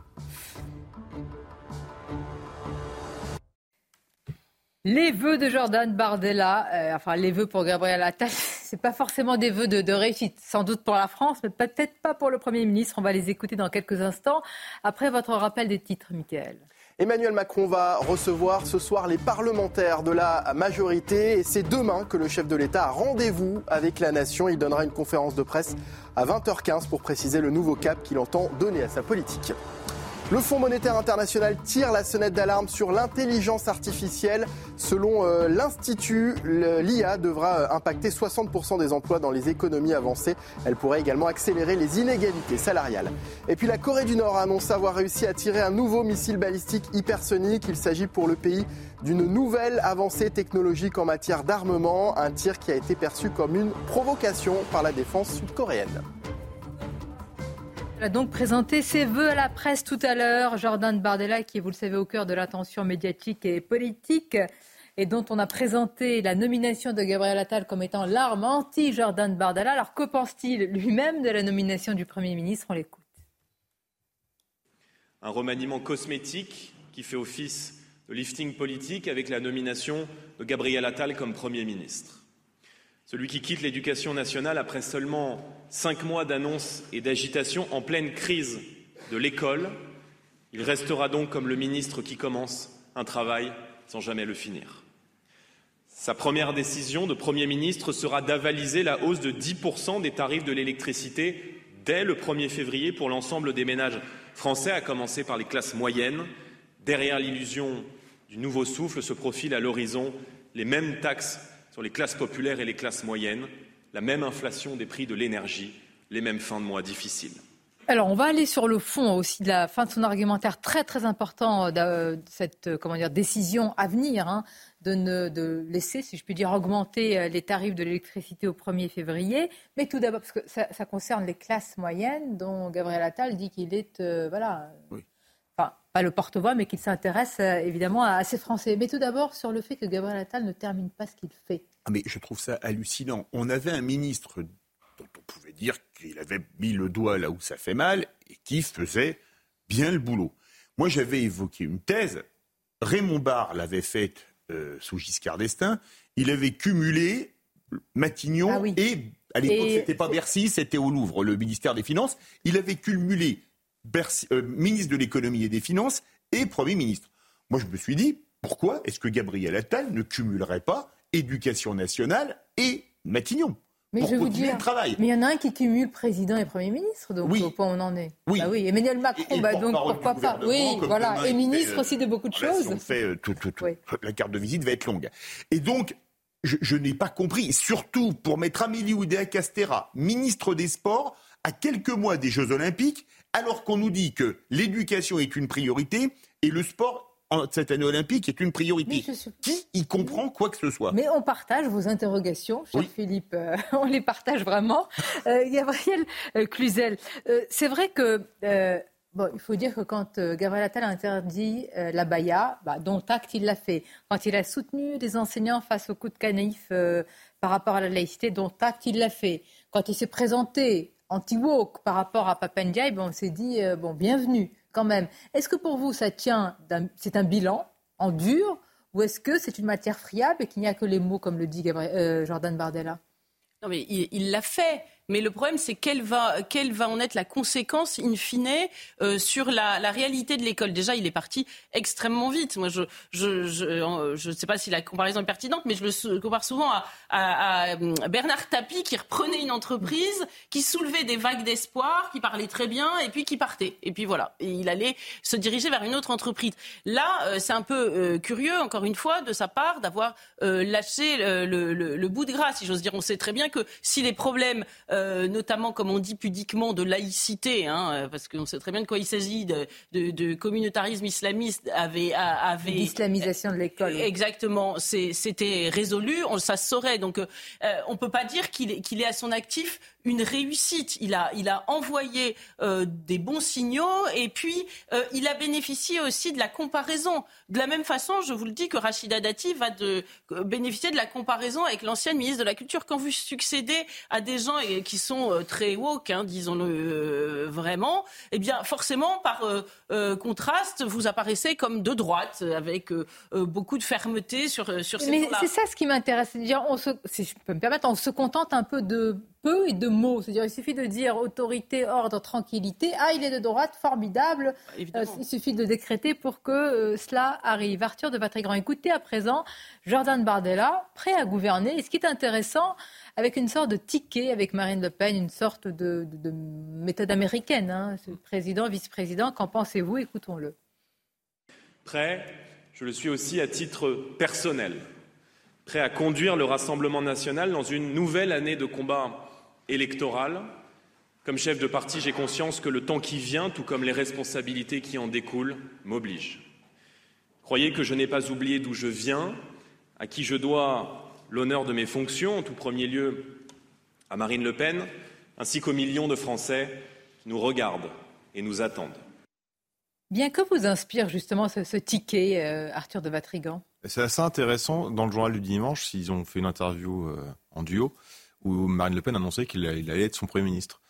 Les vœux de Jordan Bardella, euh, enfin les vœux pour Gabriel Attal, c'est pas forcément des vœux de, réussite, sans doute pour la France, mais peut-être pas pour le Premier ministre. On va les écouter dans quelques instants. Après votre rappel des titres, Michael. Emmanuel Macron va recevoir ce soir les parlementaires de la majorité et c'est demain que le chef de l'État a rendez-vous avec la nation. Il donnera une conférence de presse à 20h15 pour préciser le nouveau cap qu'il entend donner à sa politique. Le Fonds monétaire international tire la sonnette d'alarme sur l'intelligence artificielle. Selon euh, l'Institut, l'IA devra euh, impacter 60% des emplois dans les économies avancées. Elle pourrait également accélérer les inégalités salariales. Et puis la Corée du Nord annonce avoir réussi à tirer un nouveau missile balistique hypersonique. Il s'agit pour le pays d'une nouvelle avancée technologique en matière d'armement, un tir qui a été perçu comme une provocation par la défense sud-coréenne. Il a donc présenté ses voeux à la presse tout à l'heure. Jordan Bardella, qui est, vous le savez, au cœur de l'attention médiatique et politique, et dont on a présenté la nomination de Gabriel Attal comme étant l'arme anti-Jordan Bardella. Alors, que pense-t-il lui-même de la nomination du Premier ministre? On l'écoute. Un remaniement cosmétique qui fait office de lifting politique avec la nomination de Gabriel Attal comme Premier ministre. Celui qui quitte l'éducation nationale après seulement cinq mois d'annonces et d'agitation en pleine crise de l'école, il restera donc comme le ministre qui commence un travail sans jamais le finir. Sa première décision de Premier ministre sera d'avaliser la hausse de 10% des tarifs de l'électricité dès le 1er février pour l'ensemble des ménages français, à commencer par les classes moyennes. Derrière l'illusion du nouveau souffle se profilent à l'horizon les mêmes taxes sur les classes populaires et les classes moyennes, la même inflation des prix de l'énergie, les mêmes fins de mois difficiles. Alors, on va aller sur le fond aussi de la fin de son argumentaire très très important de cette comment dire, décision à venir hein, de, ne, de laisser, si je puis dire, augmenter euh, les tarifs de l'électricité au 1er février. Mais tout d'abord, parce que ça, concerne les classes moyennes, dont Gabriel Attal dit qu'il est euh, voilà, pas le porte-voix, mais qu'il s'intéresse euh, évidemment à, ces Français. Mais tout d'abord sur le fait que Gabriel Attal ne termine pas ce qu'il fait. Ah, mais je trouve ça hallucinant. On avait un ministre dont on pouvait dire qu'il avait mis le doigt là où ça fait mal et qui faisait bien le boulot. Moi, j'avais évoqué une thèse. Raymond Barre l'avait faite euh, sous Giscard d'Estaing. Il avait cumulé Matignon ah et à l'époque, ce c'était pas Bercy, c'était au Louvre, le ministère des Finances. Il avait cumulé euh, ministre de l'économie et des finances et Premier ministre. Moi, je me suis dit, pourquoi est-ce que Gabriel Attal ne cumulerait pas éducation nationale et Matignon mais je vous dire, travail? Mais il y en a un qui cumule président et Premier ministre, donc oui. au point où on en est. Oui. Bah oui. Emmanuel Macron, bah donc pourquoi pas Oui, voilà. Et ministre aussi de beaucoup de choses. on fait euh, tout, tout, tout. La carte de visite va être longue. Et donc, je, je n'ai pas compris, surtout pour mettre Amélie Oudéa-Castera, ministre des Sports, à quelques mois des Jeux Olympiques, alors qu'on nous dit que l'éducation est une priorité et le sport en cette année olympique est une priorité. Qui y comprend quoi que ce soit? Mais on partage vos interrogations, cher Philippe. Euh, on les partage vraiment. Euh, Gabriel euh, Cluzel, c'est vrai que. Bon, il faut dire que quand Gabriel Attal a interdit la baya, bah, dont acte il l'a fait, quand il a soutenu les enseignants face au coup de canif par rapport à la laïcité, dont acte il l'a fait, quand il s'est présenté anti-woke par rapport à Papendiaï, on s'est dit, euh, bon, bienvenue quand même. Est-ce que pour vous, ça tient, c'est un bilan en dur Ou est-ce que c'est une matière friable et qu'il n'y a que les mots, comme le dit euh, Jordan Bardella? Non, mais il l'a fait. Mais le problème, c'est quelle va, en être la conséquence, in fine, euh, sur la, réalité de l'école. Déjà, il est parti extrêmement vite. Moi, je ne je sais pas si la comparaison est pertinente, mais je le compare souvent à, à Bernard Tapie, qui reprenait une entreprise, qui soulevait des vagues d'espoir, qui parlait très bien, et puis qui partait. Et puis voilà, et il allait se diriger vers une autre entreprise. Là, euh, c'est un peu euh, curieux, encore une fois, de sa part, d'avoir lâché le, bout de gras, si j'ose dire. On sait très bien que si les problèmes euh, notamment, comme on dit pudiquement, de laïcité, hein, euh, parce qu'on sait très bien de quoi il s'agit, de, communautarisme islamiste, avait... avait L'islamisation de l'école. Exactement, c'était résolu, on, ça se saurait. Donc, euh, on ne peut pas dire qu'il est à son actif une réussite. Il a, il a envoyé euh, des bons signaux et puis euh, il a bénéficié aussi de la comparaison. De la même façon, je vous le dis que Rachida Dati va de, euh, bénéficier de la comparaison avec l'ancienne ministre de la Culture. Quand vous succédez à des gens qui sont très woke, hein, disons-le vraiment, eh bien forcément par contraste, vous apparaissez comme de droite avec beaucoup de fermeté sur, sur ces Mais c'est ça ce qui m'intéresse. si je peux me permettre, on se contente un peu de peu et de mots. C'est-à-dire, il suffit de dire autorité, ordre, tranquillité. Ah, il est de droite, formidable. Euh, il suffit de décréter pour que euh, cela arrive. Arthur de Vatrigrand, écoutez à présent Jordan Bardella, prêt à gouverner. Et ce qui est intéressant, avec une sorte de ticket avec Marine Le Pen, une sorte de, méthode américaine. Hein, ce président, vice-président, qu'en pensez-vous? Écoutons-le. Prêt, je le suis aussi à titre personnel prêt à conduire le Rassemblement national dans une nouvelle année de combat électorale. Comme chef de parti, j'ai conscience que le temps qui vient, tout comme les responsabilités qui en découlent, m'obligent. Croyez que je n'ai pas oublié d'où je viens, à qui je dois l'honneur de mes fonctions, en tout premier lieu à Marine Le Pen, ainsi qu'aux millions de Français qui nous regardent et nous attendent. Bien que vous inspire justement ce, ticket, euh, Arthur de Vatrigan? C'est assez intéressant. Dans le journal du dimanche, ils ont fait une interview euh, en duo où Marine Le Pen annonçait qu'il allait être son Premier ministre.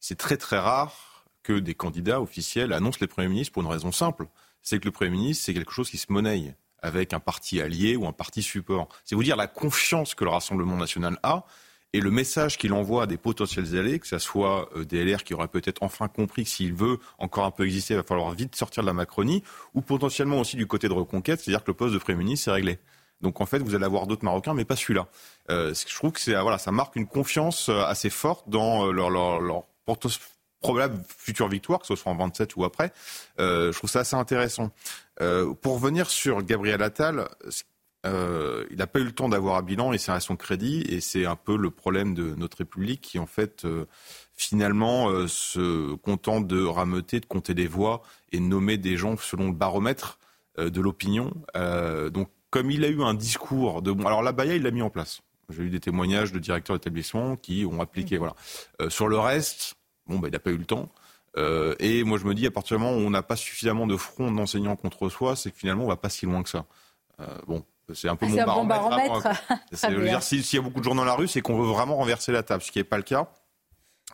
C'est très très rare que des candidats officiels annoncent les Premiers ministres pour une raison simple. C'est que le Premier ministre, c'est quelque chose qui se monnaie avec un parti allié ou un parti support. C'est vous dire la confiance que le Rassemblement national a et le message qu'il envoie à des potentiels alliés, que ce soit euh, des LR qui auraient peut-être enfin compris que s'il veut encore un peu exister, il va falloir vite sortir de la Macronie, ou potentiellement aussi du côté de Reconquête, c'est-à-dire que le poste de Premier ministre, c'est réglé. Donc en fait, vous allez avoir d'autres Marocains, mais pas celui-là. Euh, je trouve que c'est voilà, ça marque une confiance euh, assez forte dans euh, leur, leur, probable future victoire, que ce soit en 27 ou après. Euh, je trouve ça assez intéressant. Pour revenir sur Gabriel Attal, il n'a pas eu le temps d'avoir un bilan et c'est à son crédit. Et c'est un peu le problème de notre République qui, en fait, finalement, se contente de rameuter, de compter des voix et de nommer des gens selon le baromètre de l'opinion. donc comme il a eu un discours de bon, alors la Baïa, il l'a mis en place. J'ai eu des témoignages de directeurs d'établissement qui ont appliqué. Voilà. Euh, sur le reste, bon, bah, il n'a pas eu le temps. Euh, et moi, je me dis, à partir du moment où on n'a pas suffisamment de front d'enseignants contre soi, c'est que finalement, on va pas si loin que ça. Euh, bon, c'est un peu mon baromètre. Bon baromètre. S'il y a beaucoup de gens dans la rue, c'est qu'on veut vraiment renverser la table, ce qui n'est pas le cas.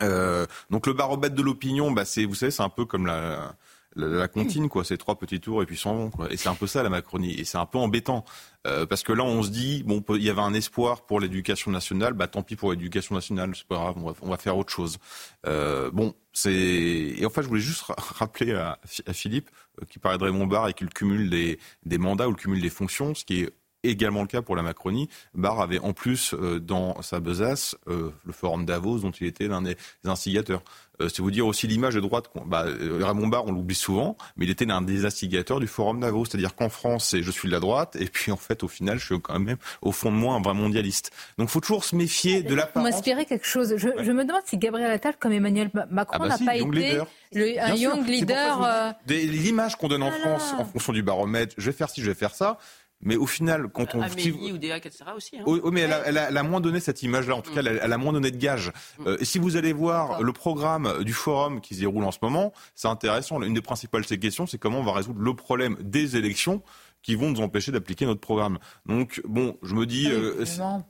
Euh, donc le baromètre de l'opinion, bah, c'est, vous savez, c'est un peu comme la, la, comptine, quoi. C'est trois petits tours et puis s'en vont, quoi. Et c'est un peu ça la Macronie. Et c'est un peu embêtant euh, parce que là, on se dit, bon, il y avait un espoir pour l'éducation nationale. Bah, tant pis pour l'éducation nationale, c'est pas grave. On va, faire autre chose. Euh, bon, c'est. Et en fait, je voulais juste rappeler à, Philippe euh, qui parlait de Raymond Barre et qu'il cumule des, des mandats ou le cumul des fonctions, ce qui est également le cas pour la Macronie. Barre avait en plus dans sa besace le forum Davos dont il était l'un des instigateurs. Euh, c'est vous dire aussi l'image de droite. Bah, euh, Raymond Barre, on l'oublie souvent, mais il était l'un des instigateurs du Forum Davos. C'est-à-dire qu'en France, c'est je suis de la droite, et puis en fait, au final, je suis quand même, au fond de moi, un vrai mondialiste. Donc il faut toujours se méfier de la Vous m'inspirez quelque chose. Je, me demande si Gabriel Attal, comme Emmanuel Macron, ah bah n'a pas été le, un young leader. Euh, l'image qu'on donne en ah France en fonction du baromètre, je vais faire ci, je vais faire ça. Mais au final, quand on. Amélie ou etc. aussi. Hein. Oui, mais elle a, elle, a, elle a, moins donné cette image-là. En tout cas, elle, a moins donné de gage. Mm. Euh, si vous allez voir le programme du forum qui se déroule en ce moment, c'est intéressant. Une des principales questions, c'est comment on va résoudre le problème des élections qui vont nous empêcher d'appliquer notre programme. Donc, bon, je me dis... Euh, le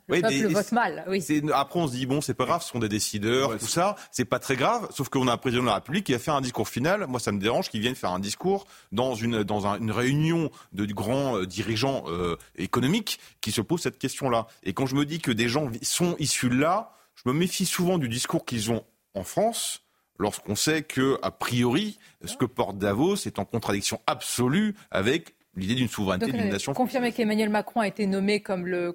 ouais, peuple des- vote mal, oui. c'est- Après, on se dit, bon, c'est pas grave, ce sont des décideurs, tout ça, c'est pas très grave, sauf qu'on a un président de la République qui a fait un discours final. Moi, ça me dérange qu'il vienne faire un discours dans une, dans un- une réunion de grands euh, dirigeants euh, économiques qui se posent cette question-là. Et quand je me dis que des gens sont issus de là, je me méfie souvent du discours qu'ils ont en France. Lorsqu'on sait que, a priori, ce que porte Davos est en contradiction absolue avec l'idée d'une souveraineté d'une euh, nation confirmer qu'Emmanuel Macron a été nommé comme le.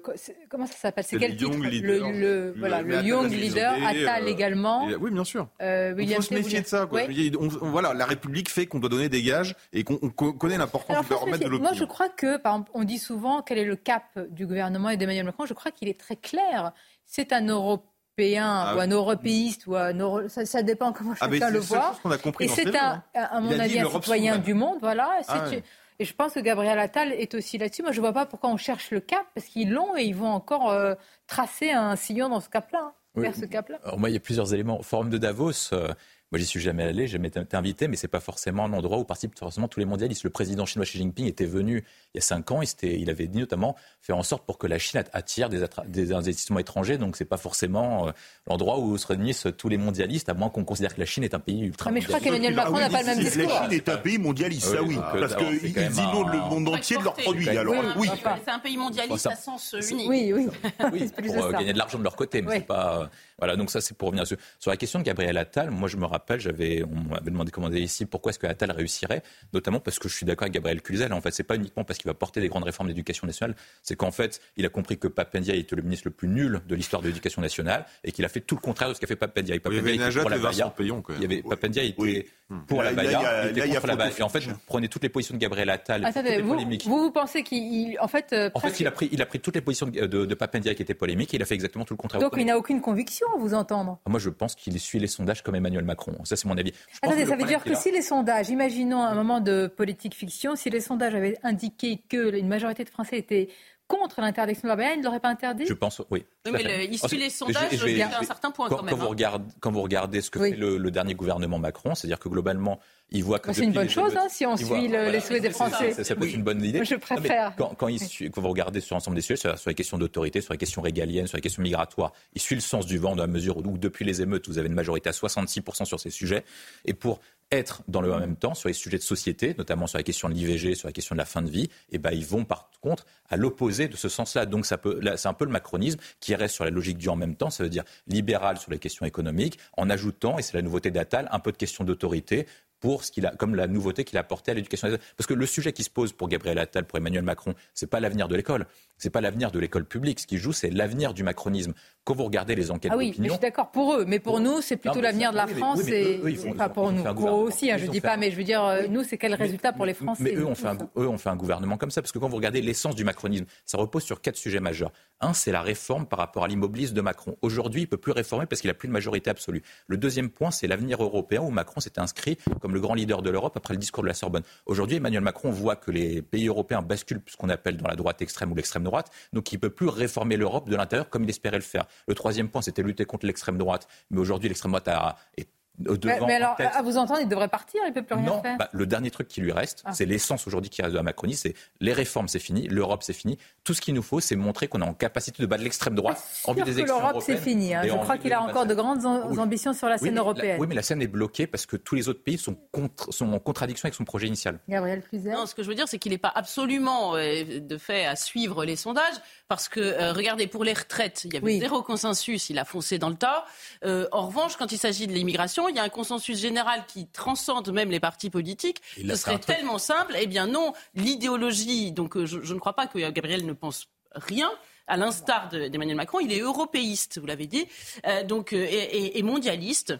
Comment ça s'appelle? C'est quel le titre? young le, leader. le- voilà, le Young Leader, Attal euh, également. oui, bien sûr. Euh, Il faut se méfier de ça. Quoi. On- voilà, la République fait qu'on doit donner des gages et qu'on on co- connaît l'importance se baromètre de l'opinion. Moi, je crois que, par exemple, on dit souvent quel est le cap du gouvernement et d'Emmanuel Macron. Je crois qu'il est très clair. C'est un Européen Ah ou un européiste ou un Euro... ça, ça dépend comment Ah, chacun le voit. chose qu'on a compris et c'est un, hein. à mon avis, un citoyen du monde. Voilà. Ah ouais. Et je pense que Gabriel Attal est aussi là-dessus. Moi, je ne vois pas pourquoi on cherche le cap, parce qu'ils l'ont et ils vont encore euh, tracer un sillon dans ce cap-là, hein, Oui. vers ce cap-là. Alors moi, il y a plusieurs éléments. Forum de Davos, euh, moi, j'y suis jamais allé, j'ai jamais été invité, mais c'est pas forcément un endroit où participent forcément tous les mondialistes. Le président chinois Xi Jinping était venu il y a cinq ans, il, il avait dit notamment faire en sorte pour que la Chine attire des, investissements étrangers. Donc, c'est pas forcément euh, l'endroit où se réunissent tous les mondialistes, à moins qu'on considère que la Chine est un pays ultra Ah, mais je crois qu'Emmanuel Macron n'a pas le même discours. La Chine est un pays mondialiste, ça Oui, donc, Parce qu'ils inondent le monde entier de leurs produits. Alors, oui. C'est un pays mondialiste Ça- à sens euh, unique. Oui, oui. Pour euh, gagner de l'argent de leur côté, mais c'est pas. euh, voilà, donc ça c'est pour revenir sur, sur la question de Gabriel Attal. Moi, je me rappelle, j'avais, on m'avait demandé comment dire ici pourquoi est-ce que Attal réussirait, notamment parce que je suis d'accord avec Gabriel Cluzel. En fait, c'est pas uniquement parce qu'il va porter des grandes réformes d'éducation nationale, c'est qu'en fait, il a compris que Papendiaï était le ministre le plus nul de l'histoire de l'éducation nationale et qu'il a fait tout le contraire de ce qu'a fait Papendiaï. Il y avait Najat et Vincent. Payon, quand même. Il y avait Papendiaï était pour Là, la là, il y a- Baya, il là, il y était a contre la photo Et en fait, vous prenez toutes les positions de Gabriel Attal, Attendez, les vous, polémiques. vous, vous pensez qu'il, en fait, euh, En fait, il a pris, il a pris toutes les positions de, de, de Papendiaï qui étaient polémiques et il a fait exactement tout le contraire. donc il n'a aucune conviction à vous entendre. Moi, je pense qu'il suit les sondages comme Emmanuel Macron. Ça, c'est mon avis. Attendez, ça veut dire que si les sondages, imaginons un moment de politique fiction, si les sondages avaient indiqué que une majorité de Français étaient contre l'interdiction de la ils ne l'auraient pas interdit Je pense, oui. Oui, mais le- il suit les sondages jusqu'à un certain point quand, même. Quand, vous hein. regardez, quand vous regardez ce que Oui. fait le, le dernier gouvernement Macron, c'est-à-dire que globalement, que. Bah, c'est une bonne chose, hein, si on suit voit- le- voilà, les souhaits des Français. Ça, ça peut être une bonne idée. Je Non, préfère. quand, quand, il suit- quand vous regardez sur l'ensemble des sujets, sur, sur les questions d'autorité, sur les questions régaliennes, sur les questions migratoires, il suit le sens du vent dans la mesure où, depuis les émeutes, vous avez une majorité à 66% sur ces sujets. Et pour être dans le même temps sur les sujets de société, notamment sur la question de l'IVG, sur la question de la fin de vie, et ben ils vont par contre à l'opposé de ce sens-là. Donc ça peut, là, c'est un peu le macronisme qui reste sur la logique du en même temps, ça veut dire libéral sur les questions économiques, en ajoutant, et c'est la nouveauté d'Attal, un peu de questions d'autorité pour ce qu'il a, comme la nouveauté qu'il a apportée à l'éducation. Parce que le sujet qui se pose pour Gabriel Attal, pour Emmanuel Macron, c'est pas l'avenir de l'école, c'est pas l'avenir de l'école publique. Ce qui joue, c'est l'avenir du macronisme. Quand vous regardez les enquêtes Ah oui, mais je suis d'accord pour eux, mais pour nous, c'est plutôt l'avenir de la oui, France oui, et eux- font- pas pour nous. Pour eux aussi, hein, je dis pas, un- mais je veux dire, euh, nous, c'est quel résultat pour les Français mais eux ont, fait un, eux ont fait un gouvernement comme ça, parce que quand vous regardez l'essence du macronisme, ça repose sur quatre sujets majeurs. Un, c'est la réforme par rapport à l'immobilisme de Macron. Aujourd'hui, il ne peut plus réformer parce qu'il n'a plus de majorité absolue. Le deuxième point, c'est l'avenir européen, où Macron s'est inscrit comme le grand leader de l'Europe après le discours de la Sorbonne. Aujourd'hui, Emmanuel Macron voit que les pays européens basculent ce qu'on appelle dans la droite extrême ou l'extrême droite, donc il ne peut plus réformer l'Europe de l'intérieur comme il espérait le faire. Le troisième point, c'était lutter contre l'extrême droite, mais aujourd'hui, l'extrême droite est Mais, devant mais alors, tête. à vous entendre, il devrait partir, il ne peut plus rien Non, faire. bah, le dernier truc qui lui reste, Ah. c'est l'essence aujourd'hui qui reste de la Macronie, c'est les réformes, c'est fini, l'Europe, c'est fini. Tout ce qu'il nous faut, c'est montrer qu'on est en capacité de battre l'extrême droite en vue Sûr des que élections l'Europe, c'est fini. hein. Je crois qu'il a encore de 2027. grandes Oui. ambitions sur la Oui, scène la- européenne. oui, mais la scène est bloquée parce que tous les autres pays sont, contre, sont en contradiction avec son projet initial. Gabriel Cluzel. Non, ce que je veux dire, c'est qu'il n'est pas absolument euh, de fait à suivre les sondages, parce que euh, regardez, pour les retraites, il y avait Oui. zéro consensus, il a foncé dans le tas. Euh, en revanche, quand il s'agit de l'immigration, il y a un consensus général qui transcende même les partis politiques. Il Ce serait tellement simple. Eh bien non, l'idéologie. Donc euh, je, je ne crois pas que Gabriel ne pense rien. À l'instar de- d'Emmanuel Macron, il est européiste, vous l'avez dit, euh, donc euh, et, mondialiste.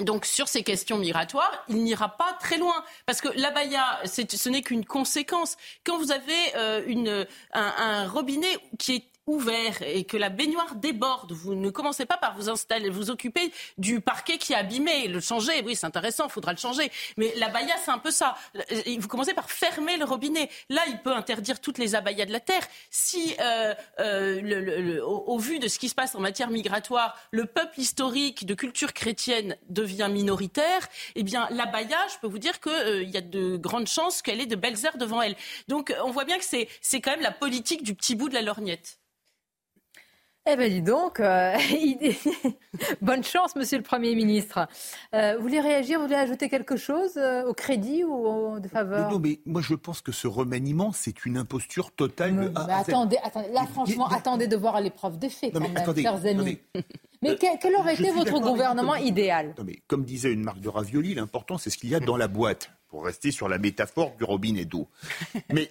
Donc sur ces questions migratoires, il n'ira pas très loin parce que l'abaya, ce n'est qu'une conséquence. Quand vous avez euh, une, un, un robinet qui est ouvert et que la baignoire déborde, vous ne commencez pas par vous installer, vous occuper du parquet qui est abîmé, le changer. Oui, c'est intéressant, il faudra le changer. Mais l'abaya, c'est un peu ça. Vous commencez par fermer le robinet. Là, il peut interdire toutes les abayas de la terre. Si, euh, euh, au, vu de ce qui se passe en matière migratoire, le peuple historique de culture chrétienne devient minoritaire, eh bien, l'abaya, je peux vous dire qu'il euh, y a de grandes chances qu'elle ait de belles airs devant elle. Donc, on voit bien que c'est quand même la politique du petit bout de la lorgnette. Eh bien, dis donc, euh, bonne chance, monsieur le Premier ministre. Euh, vous voulez réagir, vous voulez ajouter quelque chose euh, au crédit ou au, de faveur? Non, mais moi je pense que ce remaniement, c'est une imposture totale. Mais, attendez, attendez, là franchement, attendez de voir l'épreuve des faits, quand même, chers amis. Mais, quel aurait été votre gouvernement idéal? Non, mais Comme disait une marque de ravioli, l'important c'est ce qu'il y a dans la boîte, pour rester sur la métaphore du robinet d'eau. mais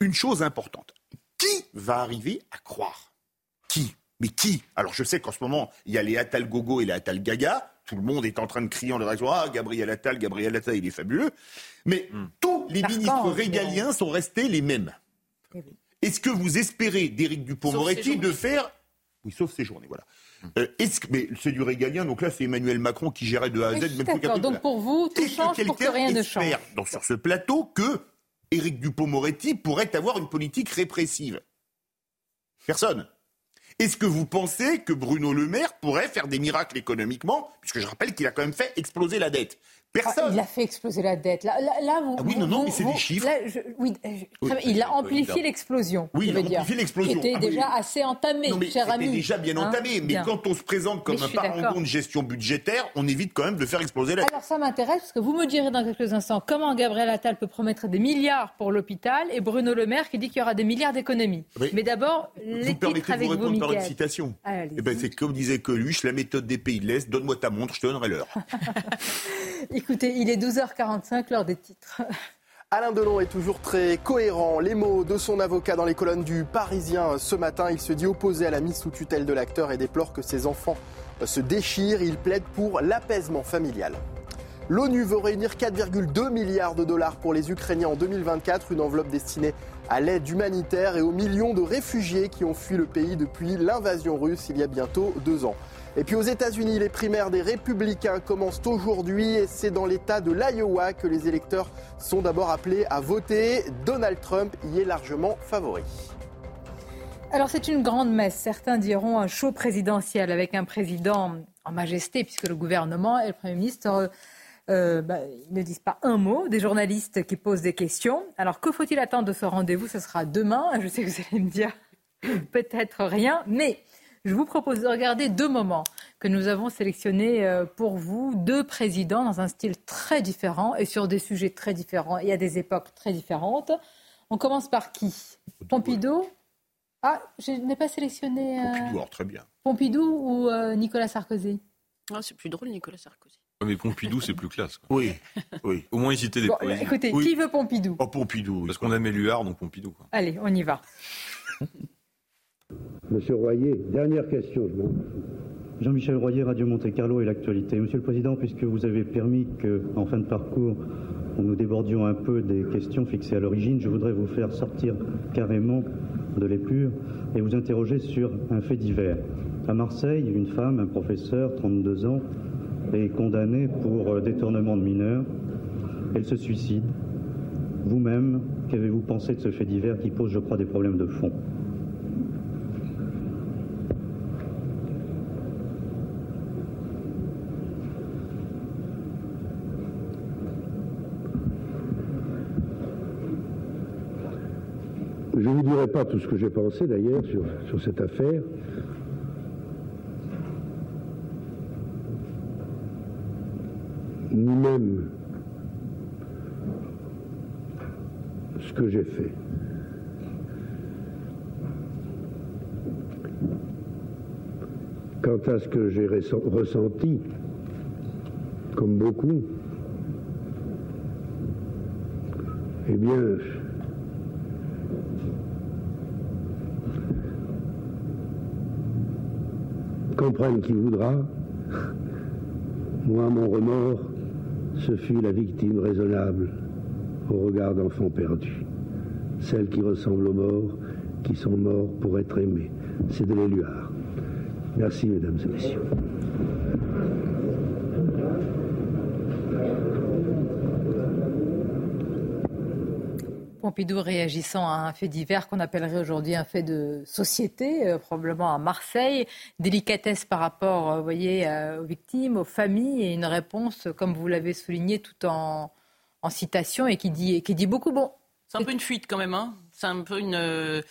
une chose importante, qui va arriver à croire? Qui? Mais qui? Alors je sais qu'en ce moment, il y a les Attal Gogo et les Attal Gaga. Tout le monde est en train de crier en le réseau Ah, Gabriel Attal, Gabriel Attal, il est fabuleux. Mais hmm. tous les ministres régaliens sont restés les mêmes. Eh Est-ce que vous espérez d'Éric Dupont-Moretti de faire. Oui, sauf ces journées, voilà. Euh, que... Mais c'est du régalien, donc là c'est Emmanuel Macron qui gérait de A à Z. D'accord, donc pour vous, tout change pour que rien ne change. Donc sur ce plateau que Éric Dupont-Moretti pourrait avoir une politique répressive Personne. Est-ce que vous pensez que Bruno Le Maire pourrait faire des miracles économiquement? Puisque je rappelle qu'il a quand même fait exploser la dette. Personne. il a fait exploser la dette. Là, là, vous, ah oui, non, non, mais c'est des chiffres. oui, il a amplifié l'explosion. Oui, il a amplifié l'explosion. Qui était ah déjà assez entamé, non, mais cher ami. déjà bien hein entamé. mais quand on se présente comme un parangon de gestion budgétaire, on évite quand même de faire exploser la dette. Alors ça m'intéresse parce que vous me direz dans quelques instants comment Gabriel Attal peut promettre des milliards pour l'hôpital et Bruno Le Maire qui dit qu'il y aura des milliards d'économies. Mais d'abord, les vous permettez de vous répondre par une citation. Eh ben, c'est comme disait Coluche, la méthode des pays de l'Est, donne-moi ta montre, je te donnerai l'heure. Écoutez, il est 12h45, l'heure des titres. Alain Delon est toujours très cohérent. Les mots de son avocat dans les colonnes du Parisien ce matin, il se dit opposé à la mise sous tutelle de l'acteur et déplore que ses enfants se déchirent. Il plaide pour l'apaisement familial. L'ONU veut réunir 4,2 milliards de dollars pour les Ukrainiens en 2024, une enveloppe destinée à l'aide humanitaire et aux millions de réfugiés qui ont fui le pays depuis l'invasion russe il y a bientôt deux ans. Et puis aux États-Unis, les primaires des républicains commencent aujourd'hui et c'est dans l'État de l'Iowa que les électeurs sont d'abord appelés à voter. Donald Trump y est largement favori. Alors c'est une grande messe, certains diront un show présidentiel avec un président en majesté puisque le gouvernement et le Premier ministre euh, bah, ne disent pas un mot, des journalistes qui posent des questions. Alors que faut-il attendre de ce rendez-vous? Ce sera demain. Je sais que vous allez me dire peut-être rien, mais je vous propose de regarder deux moments que nous avons sélectionnés euh, pour vous, deux présidents dans un style très différent et sur des sujets très différents et à des époques très différentes. On commence par qui? Pompidou Ah, je n'ai pas sélectionné. Euh, Pompidou, alors très bien. Pompidou ou euh, Nicolas Sarkozy? Ah, C'est plus drôle, Nicolas Sarkozy. mais Pompidou, c'est plus classe. Oui, oui. Au moins, il citait des bon, Écoutez, qui veut Pompidou? Oh, Pompidou. Parce qu'on a Méluard, donc Pompidou. Quoi. Allez, on y va. Monsieur Royer, dernière question, je Jean-Michel Royer, Radio Monte Carlo et l'actualité. Monsieur le Président, puisque vous avez permis qu'en fin de parcours, nous débordions un peu des questions fixées à l'origine, je voudrais vous faire sortir carrément de l'épure et vous interroger sur un fait divers. À Marseille, une femme, un professeur, 32 ans, est condamnée pour détournement de mineurs. Elle se suicide. Vous-même, qu'avez-vous pensé de ce fait divers qui pose, je crois, des problèmes de fond? Je ne vous dirai pas tout ce que j'ai pensé d'ailleurs sur, sur cette affaire. Ni même ce que j'ai fait. Quant à ce que j'ai ressenti, comme beaucoup, eh bien, comprenne qui voudra, moi, mon remords, ce fut la victime raisonnable au regard d'enfants perdus. celles qui ressemblent aux morts, qui sont morts pour être aimés. C'est de l'éluard. Merci, mesdames et messieurs. Pompidou réagissant à un fait divers qu'on appellerait aujourd'hui un fait de société, euh, probablement à Marseille. Délicatesse par rapport, euh, voyez, euh, aux victimes, aux familles, et une réponse, comme vous l'avez souligné, tout en, en citation et qui dit, qui dit beaucoup. Bon, c'est un peu une fuite quand même. Hein c'est un peu une.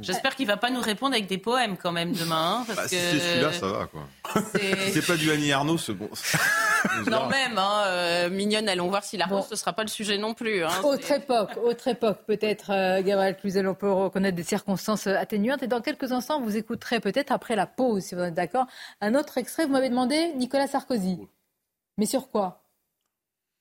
J'espère qu'il va pas nous répondre avec des poèmes quand même demain. Hein, parce bah, que... Si c'est celui-là, ça va quoi. C'est pas du Annie Arnaud, c'est bon. non même, hein, euh, mignonne, allons voir si la rose, ce sera pas le sujet non plus. Hein, autre époque, autre époque, peut-être, euh, Gabriel Cluzel, on peut reconnaître des circonstances atténuantes. Et dans quelques instants, vous écouterez peut-être après la pause, si vous êtes d'accord, un autre extrait. Vous m'avez demandé Nicolas Sarkozy. Mais sur quoi?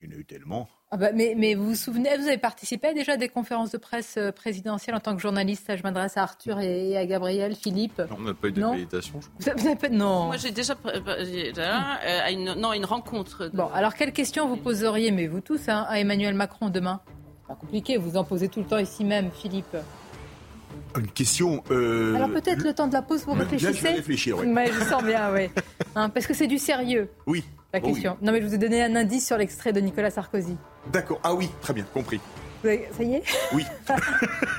Il y en a eu tellement. Ah bah, mais, mais, vous vous souvenez, vous avez participé déjà à des conférences de presse euh, présidentielles en tant que journaliste. Je m'adresse à Arthur et à Gabriel, Philippe? Non, on n'a pas eu d'accréditation, je crois. Vous avez pas... Non. Moi, j'ai déjà euh, à une, non, une rencontre. Bon, alors quelle question vous poseriez, mais vous tous, hein, à Emmanuel Macron demain? Pas compliqué, vous en posez tout le temps ici même, Philippe. Une question. Euh... Alors peut-être le temps de la pause, vous réfléchissez. Là, je vais réfléchir, oui. je sens bien, oui. Hein, parce que c'est du sérieux. Oui. La Oh question. oui. Non, mais je vous ai donné un indice sur l'extrait de Nicolas Sarkozy. D'accord. Ah oui, très bien, compris. Ça y est? Oui.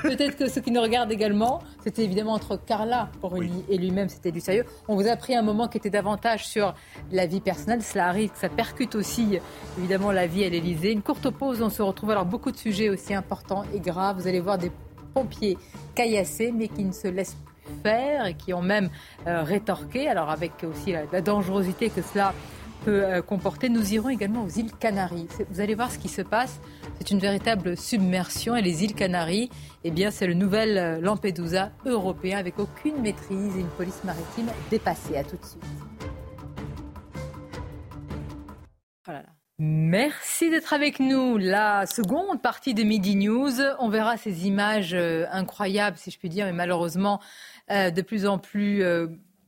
Peut-être que ceux qui nous regardent également, c'était évidemment entre Carla pour une- et lui-même, c'était du sérieux. On vous a pris un moment qui était davantage sur la vie personnelle. Cela arrive, ça percute aussi évidemment la vie à l'Elysée. Une courte pause, on se retrouve alors beaucoup de sujets aussi importants et graves. Vous allez voir des pompiers caillassés, mais qui ne se laissent plus faire et qui ont même euh, rétorqué. Alors avec aussi la, la dangerosité que cela peut euh, comporter. Nous irons également aux îles Canaries. Vous allez voir ce qui se passe. C'est une véritable submersion. Et les îles Canaries, eh bien, c'est le nouvel euh, Lampedusa européen avec aucune maîtrise et une police maritime dépassée. À tout de suite. Oh. Merci d'être avec nous. La seconde partie de Midi News, on verra ces images euh, incroyables, si je puis dire, mais malheureusement de plus en plus,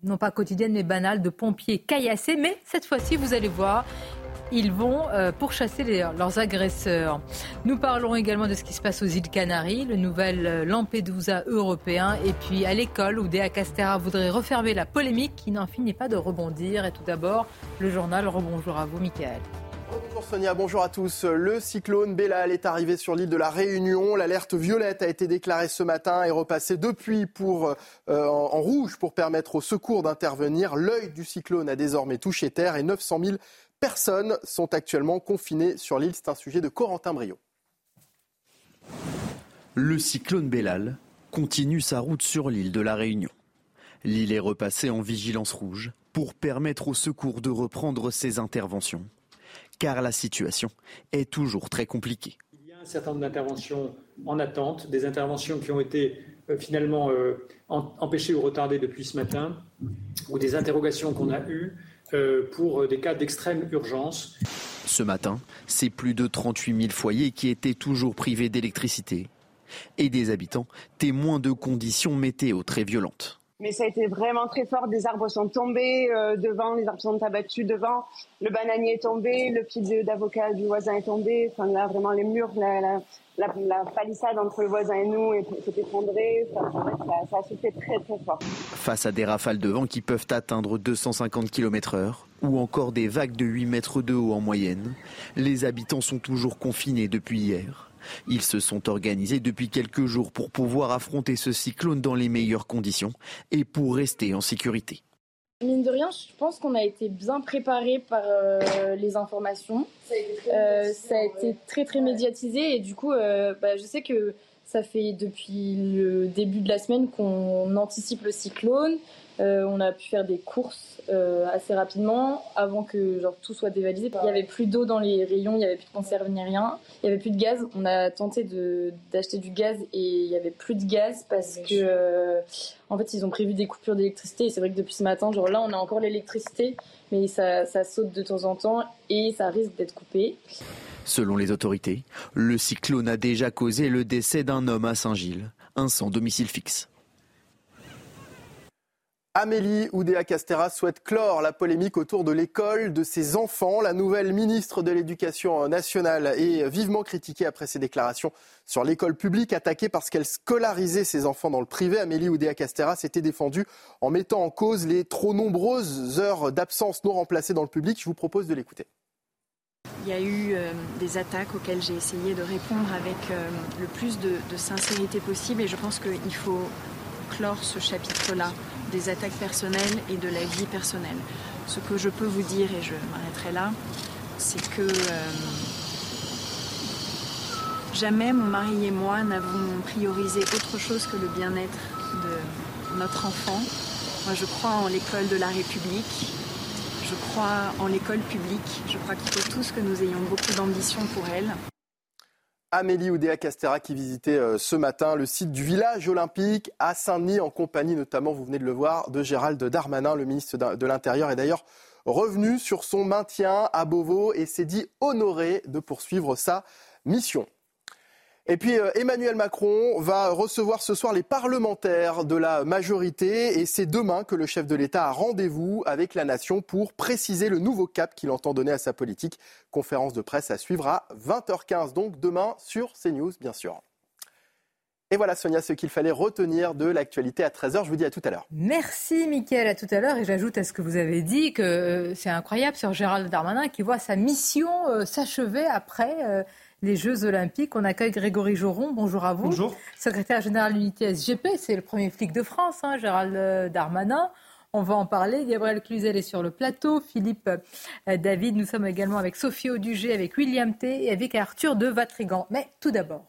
non pas quotidiennes, mais banales, de pompiers caillassés. Mais cette fois-ci, vous allez voir, ils vont euh, pourchasser leurs agresseurs. Nous parlons également de ce qui se passe aux îles Canaries, le nouvel euh, Lampedusa européen, et puis à l'école où Dea Castera voudrait refermer la polémique qui n'en finit pas de rebondir. Et tout d'abord, le journal. Rebonjour à vous, Michael. Bonjour Sonia, bonjour à tous. Le cyclone Bellal est arrivé sur l'île de la Réunion. L'alerte violette a été déclarée ce matin et repassée depuis pour, euh, en, rouge pour permettre aux secours d'intervenir. L'œil du cyclone a désormais touché terre et 900 000 personnes sont actuellement confinées sur l'île. C'est un sujet de Corentin Brio. Le cyclone Bellal continue sa route sur l'île de la Réunion. L'île est repassée en vigilance rouge pour permettre aux secours de reprendre ses interventions. Car la situation est toujours très compliquée. Il y a un certain nombre d'interventions en attente, des interventions qui ont été euh, finalement euh, en- empêchées ou retardées depuis ce matin, ou des interrogations qu'on a eues euh, pour des cas d'extrême urgence. Ce matin, c'est plus de 38 000 foyers qui étaient toujours privés d'électricité et des habitants témoins de conditions météo très violentes. Mais ça a été vraiment très fort. Des arbres sont tombés euh, devant, les arbres sont abattus devant. Le bananier est tombé, le pied d'avocat du voisin est tombé. Enfin là, vraiment les murs, la, la, la, palissade entre le voisin et nous est- s'est effondrée. Enfin, en fait, ça, ça a soufflé très très fort. Face à des rafales de vent qui peuvent atteindre 250 km/h ou encore des vagues de 8 mètres de haut en moyenne, les habitants sont toujours confinés depuis hier. Ils se sont organisés depuis quelques jours pour pouvoir affronter ce cyclone dans les meilleures conditions et pour rester en sécurité. Mine de rien, je pense qu'on a été bien préparé par euh, les informations. Euh, ça a été très très médiatisé et du coup, euh, bah, je sais que ça fait depuis le début de la semaine qu'on anticipe le cyclone. Euh, on a pu faire des courses euh, assez rapidement avant que genre, tout soit dévalisé. Il n'y avait plus d'eau dans les rayons, il n'y avait plus de conserve ni rien. Il n'y avait plus de gaz. On a tenté de- d'acheter du gaz et il n'y avait plus de gaz parce que euh, en fait ils ont prévu des coupures d'électricité et c'est vrai que depuis ce matin, genre là on a encore l'électricité mais ça, ça saute de temps en temps et ça risque d'être coupé. Selon les autorités, le cyclone a déjà causé le décès d'un homme à Saint-Gilles, un sans domicile fixe. Amélie Oudéa-Castera souhaite clore la polémique autour de l'école de ses enfants. La nouvelle ministre de l'Éducation nationale est vivement critiquée après ses déclarations sur l'école publique, attaquée parce qu'elle scolarisait ses enfants dans le privé. Amélie Oudéa-Castera s'était défendue en mettant en cause les trop nombreuses heures d'absence non remplacées dans le public. Je vous propose de l'écouter. Il y a eu euh, des attaques auxquelles j'ai essayé de répondre avec euh, le plus de, de sincérité possible et je pense qu'il faut clore ce chapitre-là des attaques personnelles et de la vie personnelle. Ce que je peux vous dire, et je m'arrêterai là, c'est que euh, jamais mon mari et moi n'avons priorisé autre chose que le bien-être de notre enfant. Moi, je crois en l'école de la République. Je crois en l'école publique. Je crois qu'il faut tous que nous ayons beaucoup d'ambition pour elle. Amélie Oudéa-Castera qui visitait euh, ce matin le site du village olympique à Saint-Denis en compagnie notamment, vous venez de le voir, de Gérald Darmanin, le ministre de l'Intérieur, est d'ailleurs revenu sur son maintien à Beauvau et s'est dit honoré de poursuivre sa mission. Et puis euh, Emmanuel Macron va recevoir ce soir les parlementaires de la majorité et c'est demain que le chef de l'État a rendez-vous avec la nation pour préciser le nouveau cap qu'il entend donner à sa politique. Conférence de presse à suivre à 20h15, donc demain sur CNews bien sûr. Et voilà Sonia ce qu'il fallait retenir de l'actualité à 13h. Je vous dis à tout à l'heure. Merci Mickaël, à tout à l'heure. Et j'ajoute à ce que vous avez dit que euh, c'est incroyable sur Gérald Darmanin qui voit sa mission euh, s'achever après les Jeux Olympiques. On accueille Grégory Joron. Bonjour à vous. Bonjour. Secrétaire général de l'unité SGP, c'est le premier flic de France, hein, Gérald euh, Darmanin. On va en parler. Gabriel Cluzel est sur le plateau. Philippe euh, David, nous sommes également avec Sophie Audugé, avec William T et avec Arthur de Vatrigan. Mais tout d'abord,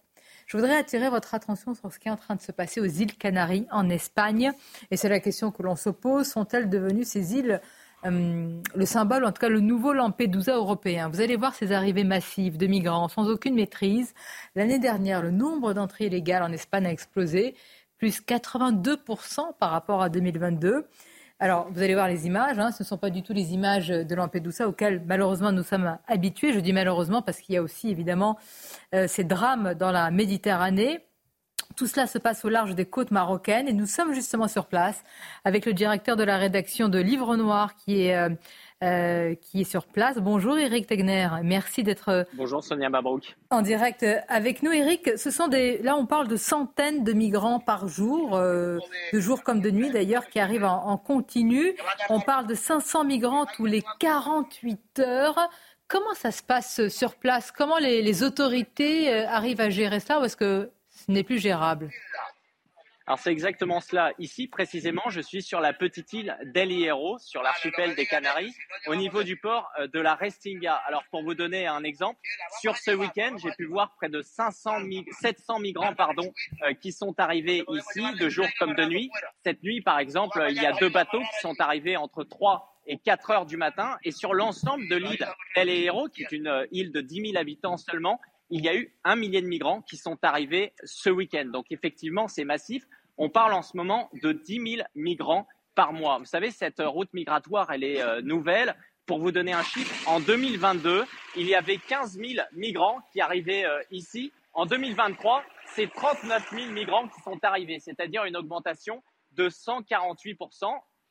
je voudrais attirer votre attention sur ce qui est en train de se passer aux îles Canaries en Espagne. Et c'est la question que l'on se pose. Sont-elles devenues ces îles euh, le symbole, en tout cas le nouveau Lampedusa européen. Vous allez voir ces arrivées massives de migrants sans aucune maîtrise. L'année dernière, le nombre d'entrées illégales en Espagne a explosé, plus 82% par rapport à 2022. Alors, vous allez voir les images, hein, ce ne sont pas du tout les images de Lampedusa auxquelles malheureusement nous sommes habitués. Je dis malheureusement parce qu'il y a aussi évidemment euh, ces drames dans la Méditerranée. Tout cela se passe au large des côtes marocaines et nous sommes justement sur place avec le directeur de la rédaction de Livre Noir qui est, euh, euh, qui est sur place. Bonjour Eric Tegner, merci d'être euh, Bonjour Sonia Mabrouk. En direct avec nous Eric, ce sont des là on parle de centaines de migrants par jour, de jour comme de nuit d'ailleurs qui arrivent en, continu. On parle de 500 migrants tous les 48 heures. Comment ça se passe sur place? Comment les, les autorités arrivent à gérer ça Ou est-ce que ce n'est plus gérable. Alors c'est exactement cela. Ici, précisément, je suis sur la petite île d'El Hierro, sur l'archipel des Canaries, au niveau du port euh, de la Restinga. Alors pour vous donner un exemple, sur ce week-end, j'ai pu voir près de 500 700 migrants pardon, euh, qui sont arrivés ici, de jour comme de nuit. Cette nuit, par exemple, il y a deux bateaux qui sont arrivés entre 3 et 4 heures du matin. Et sur l'ensemble de l'île d'El Hierro, qui est une euh, île de 10 000 habitants seulement, il y a eu un millier de migrants qui sont arrivés ce week-end. Donc effectivement, c'est massif. On parle en ce moment de 10 000 migrants par mois. Vous savez, cette route migratoire, elle est euh, nouvelle. Pour vous donner un chiffre, en 2022, il y avait 15 000 migrants qui arrivaient euh, ici. En 2023, c'est 39 000 migrants qui sont arrivés, c'est-à-dire une augmentation de 148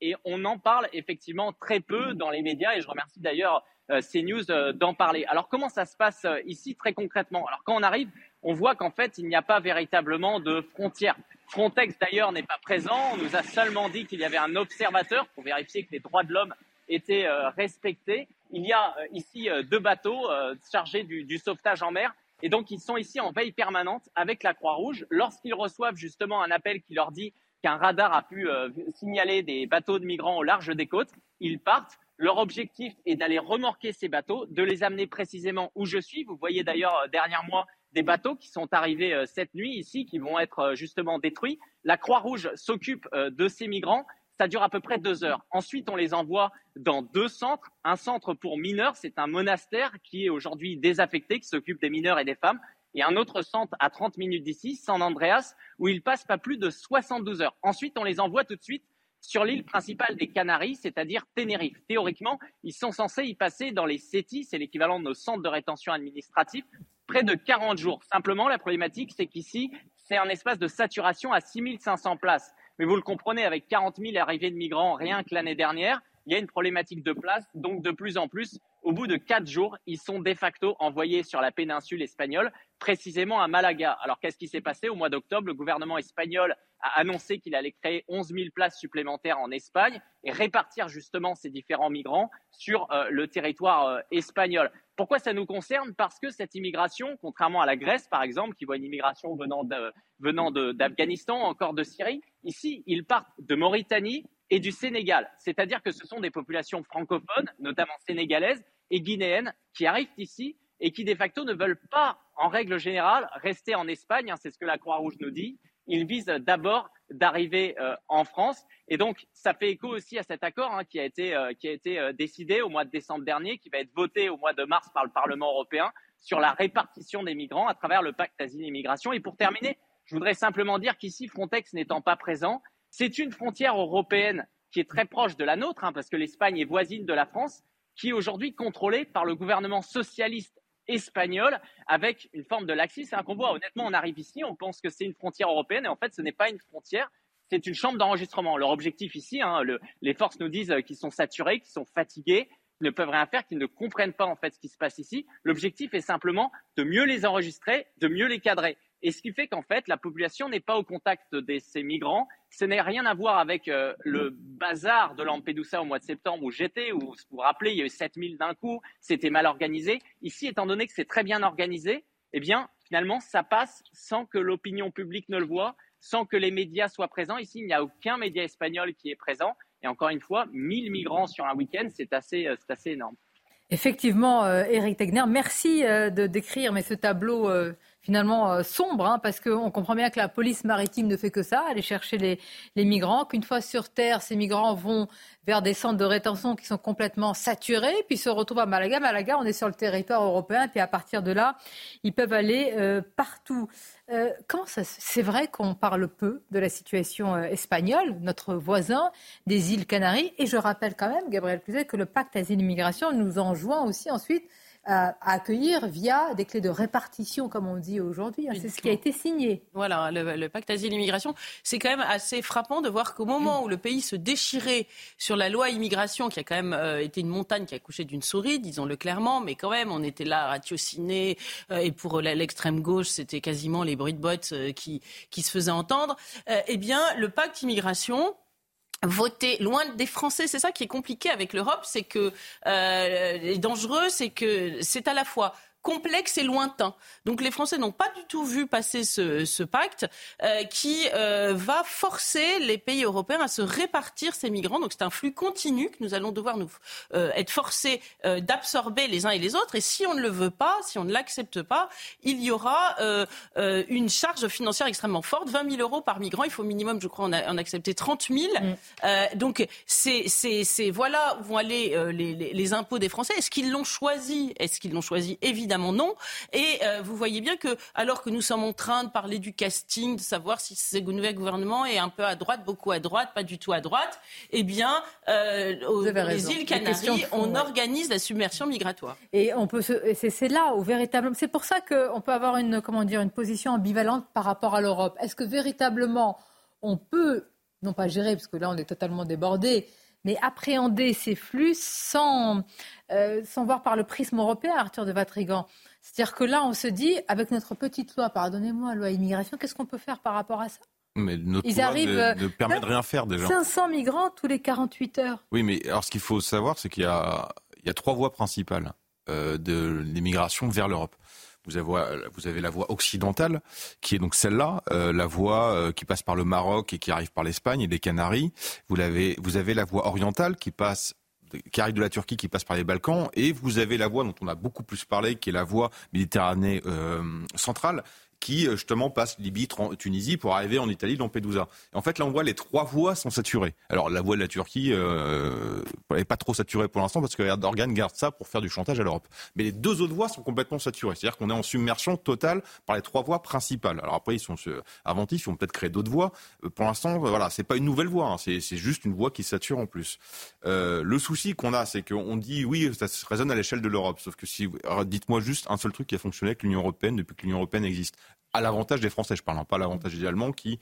et on en parle effectivement très peu dans les médias et je remercie d'ailleurs euh, CNews euh, d'en parler. Alors comment ça se passe euh, ici très concrètement? Alors quand on arrive, on voit qu'en fait il n'y a pas véritablement de frontières. Frontex d'ailleurs n'est pas présent. On nous a seulement dit qu'il y avait un observateur pour vérifier que les droits de l'homme étaient respectés. Il y a ici deux bateaux chargés du, du sauvetage en mer et donc ils sont ici en veille permanente avec la Croix-Rouge. Lorsqu'ils reçoivent justement un appel qui leur dit qu'un radar a pu signaler des bateaux de migrants au large des côtes, ils partent leur objectif est d'aller remorquer ces bateaux, de les amener précisément où je suis. Vous voyez d'ailleurs euh, derrière moi des bateaux qui sont arrivés euh, cette nuit ici, qui vont être euh, justement détruits. La Croix-Rouge s'occupe de ces migrants. Ça dure à peu près deux heures. Ensuite, on les envoie dans deux centres. Un centre pour mineurs, c'est un monastère qui est aujourd'hui désaffecté, qui s'occupe des mineurs et des femmes. Et un autre centre à 30 minutes d'ici, San Andreas, où ils passent pas plus de 72 heures. Ensuite, on les envoie tout de suite sur l'île principale des Canaries, c'est-à-dire Tenerife. Théoriquement, ils sont censés y passer dans les CETI, c'est l'équivalent de nos centres de rétention administrative, près de 40 jours. Simplement, la problématique, c'est qu'ici, c'est un espace de saturation à 6500 places. Mais vous le comprenez, avec 40 000 arrivées de migrants rien que l'année dernière, il y a une problématique de place. Donc, de plus en plus, au bout de quatre jours, ils sont de facto envoyés sur la péninsule espagnole, précisément à Malaga. Alors, qu'est-ce qui s'est passé au mois d'octobre? Le gouvernement espagnol a annoncé qu'il allait créer 11 000 places supplémentaires en Espagne et répartir justement ces différents migrants sur euh, le territoire euh, espagnol. Pourquoi ça nous concerne? Parce que cette immigration, contrairement à la Grèce par exemple, qui voit une immigration venant d'Afghanistan, encore de Syrie, ici, ils partent de Mauritanie, et du Sénégal. C'est-à-dire que ce sont des populations francophones, notamment sénégalaises et guinéennes, qui arrivent ici et qui de facto ne veulent pas, en règle générale, rester en Espagne. Hein, c'est ce que la Croix-Rouge nous dit. Ils visent d'abord d'arriver euh, en France. Et donc, ça fait écho aussi à cet accord hein, qui a été, euh, qui a été euh, décidé au mois de décembre dernier, qui va être voté au mois de mars par le Parlement européen sur la répartition des migrants à travers le pacte asile-immigration. Et pour terminer, je voudrais simplement dire qu'ici, Frontex n'étant pas présent, c'est une frontière européenne qui est très proche de la nôtre, hein, parce que l'Espagne est voisine de la France, qui est aujourd'hui contrôlée par le gouvernement socialiste espagnol avec une forme de laxisme. C'est un voit Honnêtement, on arrive ici, on pense que c'est une frontière européenne, et en fait, ce n'est pas une frontière, c'est une chambre d'enregistrement. Leur objectif ici, hein, les forces nous disent qu'ils sont saturés, qu'ils sont fatigués, qu'ils ne peuvent rien faire, qu'ils ne comprennent pas en fait ce qui se passe ici. L'objectif est simplement de mieux les enregistrer, de mieux les cadrer. Et ce qui fait qu'en fait, la population n'est pas au contact de ces migrants. Ce n'est rien à voir avec euh, le bazar de Lampedusa au mois de septembre où j'étais, où vous vous rappelez, il y a eu 7000 d'un coup, c'était mal organisé. Ici, étant donné que c'est très bien organisé, eh bien, finalement, ça passe sans que l'opinion publique ne le voit, sans que les médias soient présents. Ici, il n'y a aucun média espagnol qui est présent. Et encore une fois, 1000 migrants sur un week-end, c'est assez, euh, assez énorme. Effectivement, Eric euh, Tegner, merci de décrire mais ce tableau finalement euh, sombre, hein, parce qu'on comprend bien que la police maritime ne fait que ça, aller chercher les, migrants, qu'une fois sur Terre, ces migrants vont vers des centres de rétention qui sont complètement saturés, puis se retrouvent à Malaga. Malaga, on est sur le territoire européen, puis à partir de là, ils peuvent aller euh, partout. Euh, c'est vrai qu'on parle peu de la situation espagnole, notre voisin des îles Canaries, et je rappelle quand même, Gabriel Cluzet, que le pacte asile-immigration nous enjoint aussi ensuite à accueillir via des clés de répartition, comme on dit aujourd'hui. Hein. C'est ce qui a été signé. Voilà, le, pacte asile-immigration. C'est quand même assez frappant de voir qu'au moment où le pays se déchirait sur la loi immigration, qui a quand même euh, été une montagne qui a couché d'une souris, disons-le clairement, mais quand même, on était là à ratiociner, euh, et pour l'extrême gauche, c'était quasiment les bruits de bottes euh, qui, qui se faisaient entendre. eh bien, le pacte immigration, voter loin des Français. C'est ça qui est compliqué avec l'Europe, c'est que euh, dangereux, c'est que c'est à la fois complexe et lointain. Donc les Français n'ont pas du tout vu passer ce, pacte euh, qui euh, va forcer les pays européens à se répartir ces migrants. Donc c'est un flux continu que nous allons devoir nous euh, être forcés d'absorber les uns et les autres. Et si on ne le veut pas, si on ne l'accepte pas, il y aura une charge financière extrêmement forte, 20 000 euros par migrant. Il faut au minimum, je crois, en, accepter 30 000. Mm. donc c'est voilà où vont aller les, les, les impôts des Français. Est-ce qu'ils l'ont choisi? Est-ce qu'ils l'ont choisi? Évidemment évidemment non. Et euh, vous voyez bien que, alors que nous sommes en train de parler du casting, de savoir si ce nouvel gouvernement est un peu à droite, beaucoup à droite, pas du tout à droite, eh bien, euh, aux, les îles Canaries, on organise la submersion migratoire. Et on peut, c'est là où véritablement, c'est pour ça qu'on peut avoir une, comment dire, une position ambivalente par rapport à l'Europe. Est-ce que véritablement on peut, non pas gérer, parce que là on est totalement débordé, mais appréhender ces flux sans, euh, sans voir par le prisme européen, Arthur de Vatrigan. C'est-à-dire que là, on se dit, avec notre petite loi, pardonnez-moi, loi immigration, qu'est-ce qu'on peut faire par rapport à ça? Mais notre Ils loi arrivent, ne, permet de rien faire déjà. 500 migrants tous les 48 heures. Oui, mais alors ce qu'il faut savoir, c'est qu'il y a, il y a trois voies principales euh, de l'immigration vers l'Europe. Vous avez, vous avez la voie occidentale, qui est donc celle-là, euh, la voie euh, qui passe par le Maroc et qui arrive par l'Espagne et les Canaries. Vous avez, vous avez la voie orientale qui passe qui arrive de la Turquie, qui passe par les Balkans, et vous avez la voie dont on a beaucoup plus parlé, qui est la voie Méditerranée euh, centrale, qui euh, justement passe Libye, Tunisie pour arriver en Italie, Lampedusa. Et en fait, là, on voit les trois voies sont saturées. Alors, la voie de la Turquie euh, n'est pas trop saturée pour l'instant parce que Erdogan garde ça pour faire du chantage à l'Europe. Mais les deux autres voies sont complètement saturées. C'est-à-dire qu'on est en submersion totale par les trois voies principales. Alors après, ils sont inventifs, ils vont peut-être créer d'autres voies. Euh, pour l'instant, voilà, c'est pas une nouvelle voie, hein. c'est juste une voie qui sature en plus. Euh, le souci qu'on a, c'est qu'on dit oui, ça résonne à l'échelle de l'Europe. Sauf que si, dites-moi juste un seul truc qui a fonctionné avec l'Union européenne depuis que l'Union européenne existe à l'avantage des Français. Je parle pas à l'avantage des Allemands qui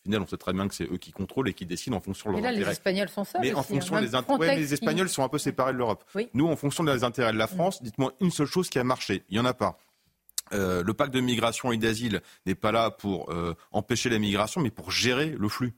au final, on sait très bien que c'est eux qui contrôlent et qui décident en fonction de leurs là, intérêts. les Espagnols sont ça. Mais en aussi, fonction hein. des intérêts, Frontex les qui- Espagnols sont un peu séparés de l'Europe. Oui. Nous, en fonction des intérêts de la France, dites-moi une seule chose qui a marché. Il y en a pas. Euh, le pacte de migration et d'asile n'est pas là pour euh, empêcher la migration, mais pour gérer le flux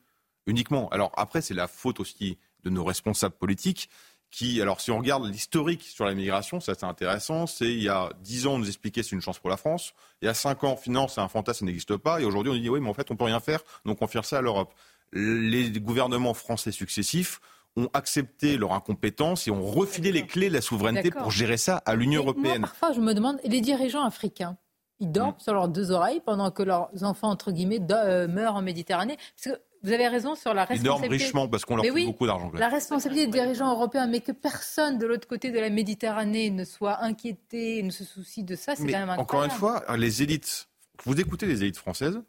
uniquement. Alors après, c'est la faute aussi de nos responsables politiques qui, alors si on regarde l'historique sur la migration, ça c'est intéressant, c'est il y a 10 ans on nous expliquait c'est une chance pour la France, il y a 5 ans finance c'est un fantasme, ça n'existe pas, et aujourd'hui on dit oui mais en fait on peut rien faire, donc on confie ça à l'Europe. Les gouvernements français successifs ont accepté leur incompétence et ont refilé les clés de la souveraineté pour gérer ça à l'Union Et moi, européenne. parfois, je me demande, et les dirigeants africains, ils dorment Mm. sur leurs deux oreilles pendant que leurs enfants, entre guillemets, euh, meurent en Méditerranée. Parce que vous avez raison sur la responsabilité. richement parce qu'on leur fait oui, beaucoup d'argent. La responsabilité des dirigeants européens, mais que personne de l'autre côté de la Méditerranée ne soit inquiété, ne se soucie de ça, c'est quand même incroyable. encore une fois, les élites, vous écoutez les élites françaises,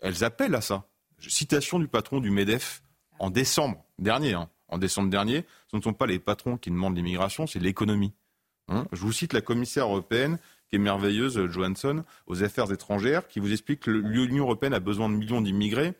elles appellent à ça. Citation du patron du MEDEF en décembre dernier. hein. En décembre dernier, ce ne sont pas les patrons qui demandent l'immigration, c'est l'économie. Hein Je vous cite la commissaire européenne qui est merveilleuse, Johansson, aux affaires étrangères, qui vous explique que l'Union européenne a besoin de millions d'immigrés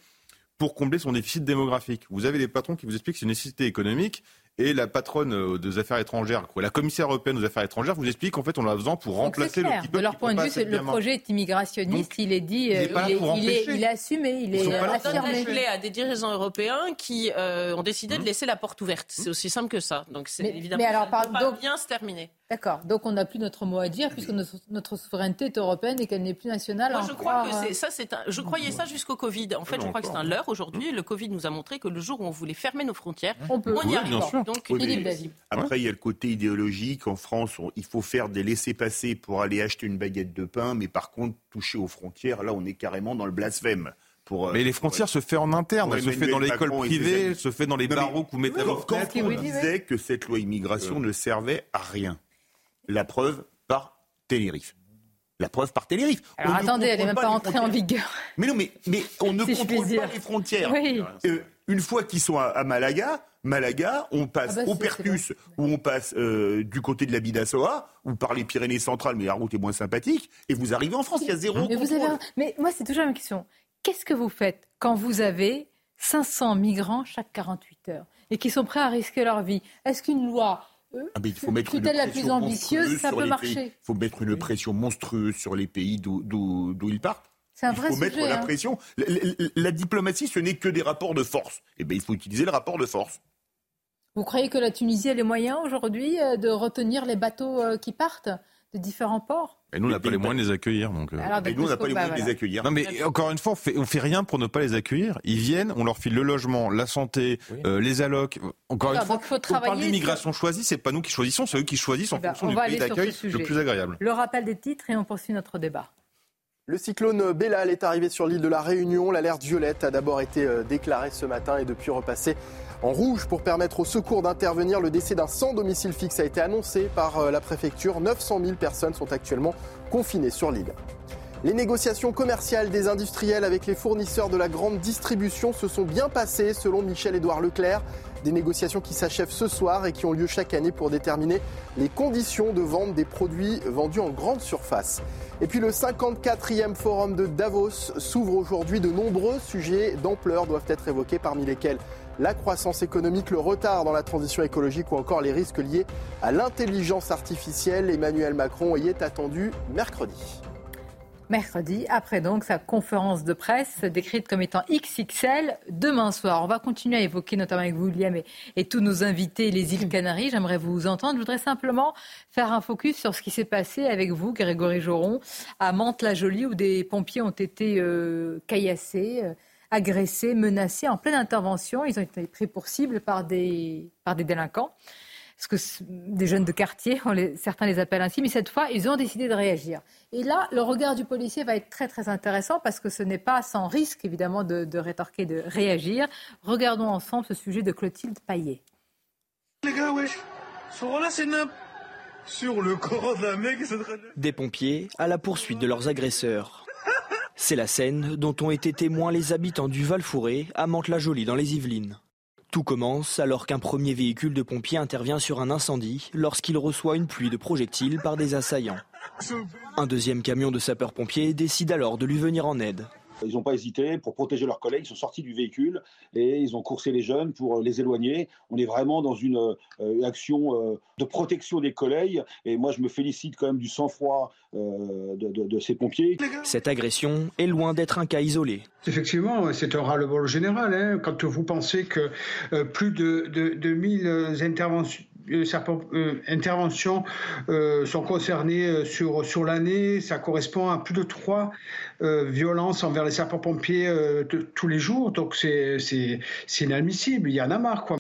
pour combler son déficit démographique. Vous avez des patrons qui vous expliquent que c'est une nécessité économique et la patronne euh, des affaires étrangères, quoi, la commissaire européenne aux affaires étrangères vous explique qu'en fait on a besoin pour remplacer le De leur point de vue, le projet est immigrationniste. il est dit, il est pas là il, est, pour il est- empêcher. il est assumé, il Ils est affirmé. à des dirigeants européens qui euh, ont décidé de laisser la porte ouverte. C'est aussi simple que ça. Donc c'est évidemment mais alors, ça ne par- peut pas donc- bien se terminer. D'accord. Donc on n'a plus notre mot à dire puisque notre, notre souveraineté est européenne et qu'elle n'est plus nationale. Moi, je crois que croire, c'est ça. C'est un- je croyais ça jusqu'au Covid. En fait, je crois que c'est un leurre aujourd'hui. Le Covid nous a montré que le jour où on voulait fermer nos frontières, On peut. y Oui, arrive. bien sûr. Donc, Oui. Après, il y a le côté idéologique. En France, on- il faut faire des laissés-passer pour aller acheter une baguette de pain, mais par contre, toucher aux frontières, là, on est carrément dans le blasphème. Pour, euh, Mais les frontières se fait en interne, pour elle se fait dans l'école privée, se fait dans les barreaux que vous mettez à Quand on disait que cette loi immigration ne servait à rien, la preuve par Ténérife. La preuve par Ténérife. Alors On ne attendez, elle n'est même pas entrée en vigueur. Mais non, mais, mais on ne Si contrôle pas les frontières. Oui. Euh, une fois qu'ils sont à, à Malaga, Malaga, on passe Ah bah, au Pertus ou on passe euh, du côté de la Bidassoa ou par les Pyrénées centrales, mais la route est moins sympathique, et vous arrivez en France, il y a zéro Mais, vous avez... mais moi, c'est toujours la même question. Qu'est-ce que vous faites quand vous avez 500 migrants chaque 48 heures et qui sont prêts à risquer leur vie? Est-ce qu'une loi Ah, mais il faut mettre une la plus pression ambitieuse monstrueuse Ça sur peut les marcher. pays. Il faut mettre une pression monstrueuse sur les pays d'où- ils partent. C'est un il vrai faut mettre la hein. pression. La, la- la diplomatie, ce n'est que des rapports de force. Eh bien, il faut utiliser le rapport de force. Vous croyez que la Tunisie a les moyens aujourd'hui euh, de retenir les bateaux euh, qui partent de différents ports? Et nous, on n'a pas les moyens de les accueillir. Donc, euh. Alors, Et nous, on n'a pas les moyens de les accueillir. Non, mais encore une fois, on fait, on fait rien pour ne pas les accueillir. Ils viennent, on leur file le logement, la santé, euh, les allocs. Encore une fois, faut on parle d'immigration choisie, c'est pas nous qui choisissons, c'est eux qui choisissent en Eh ben, fonction on du pays d'accueil le plus agréable. Le rappel des titres et on poursuit notre débat. Le cyclone Bellal est arrivé sur l'île de la Réunion. L'alerte violette a d'abord été euh, déclarée ce matin et depuis repassée en rouge pour permettre aux secours d'intervenir. Le décès d'un sans domicile fixe a été annoncé par euh, la préfecture. 900 000 personnes sont actuellement confinées sur l'île. Les négociations commerciales des industriels avec les fournisseurs de la grande distribution se sont bien passées selon Michel-Édouard Leclerc. Des négociations qui s'achèvent ce soir et qui ont lieu chaque année pour déterminer les conditions de vente des produits vendus en grande surface. Et puis le 54e forum de Davos s'ouvre aujourd'hui. De nombreux sujets d'ampleur doivent être évoqués, parmi lesquels la croissance économique, le retard dans la transition écologique ou encore les risques liés à l'intelligence artificielle. Emmanuel Macron y est attendu mercredi. Mercredi, après donc sa conférence de presse décrite comme étant XXL demain soir. On va continuer à évoquer, notamment avec vous, William, et, et tous nos invités, les îles Canaries. J'aimerais vous entendre. Je voudrais simplement faire un focus sur ce qui s'est passé avec vous, Grégory Joron, à Mantes-la-Jolie, où des pompiers ont été euh, caillassés, euh, agressés, menacés en pleine intervention. Ils ont été pris pour cible par des, par des délinquants. Parce que des jeunes de quartier, on les- certains les appellent ainsi, mais cette fois, ils ont décidé de réagir. Et là, le regard du policier va être très très intéressant parce que ce n'est pas sans risque, évidemment, de, de rétorquer, de réagir. Regardons ensemble ce sujet de Clotilde Paillet. Les gars, wesh, sont là, c'est. Sur le corps mec, Des pompiers à la poursuite de leurs agresseurs. C'est la scène dont ont été témoins les habitants du Val-Fouré à Mantes-la-Jolie dans les Yvelines. Tout commence alors qu'un premier véhicule de pompiers intervient sur un incendie lorsqu'il reçoit une pluie de projectiles par des assaillants. Un deuxième camion de sapeurs-pompiers décide alors de lui venir en aide. Ils n'ont pas hésité pour protéger leurs collègues. Ils sont sortis du véhicule et ils ont coursé les jeunes pour les éloigner. On est vraiment dans une euh, action euh, de protection des collègues. Et moi, je me félicite quand même du sang-froid euh, de, de, de, ces pompiers. Cette agression est loin d'être un cas isolé. Effectivement, c'est un ras-le-bol général. Hein, quand vous pensez que euh, plus de, de, de 1000 interventions euh, interventions euh, sont concernées sur, sur l'année. Ça correspond à plus de trois euh, violences envers les sapeurs-pompiers euh, tous les jours. Donc c'est inadmissible. Il y en a marre. Quoi.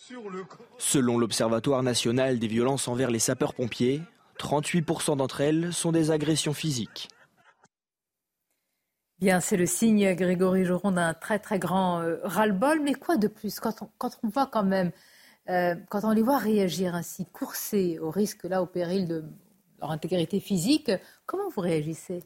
Selon l'Observatoire national des violences envers les sapeurs-pompiers, 38% d'entre elles sont des agressions physiques. Bien, c'est le signe, Grégory Joron, d'un très très grand euh, ras-le-bol. Mais quoi de plus? Quand on, quand on voit quand même euh, quand on les voit réagir ainsi, courser au risque, là, au péril de leur intégrité physique, comment vous réagissez?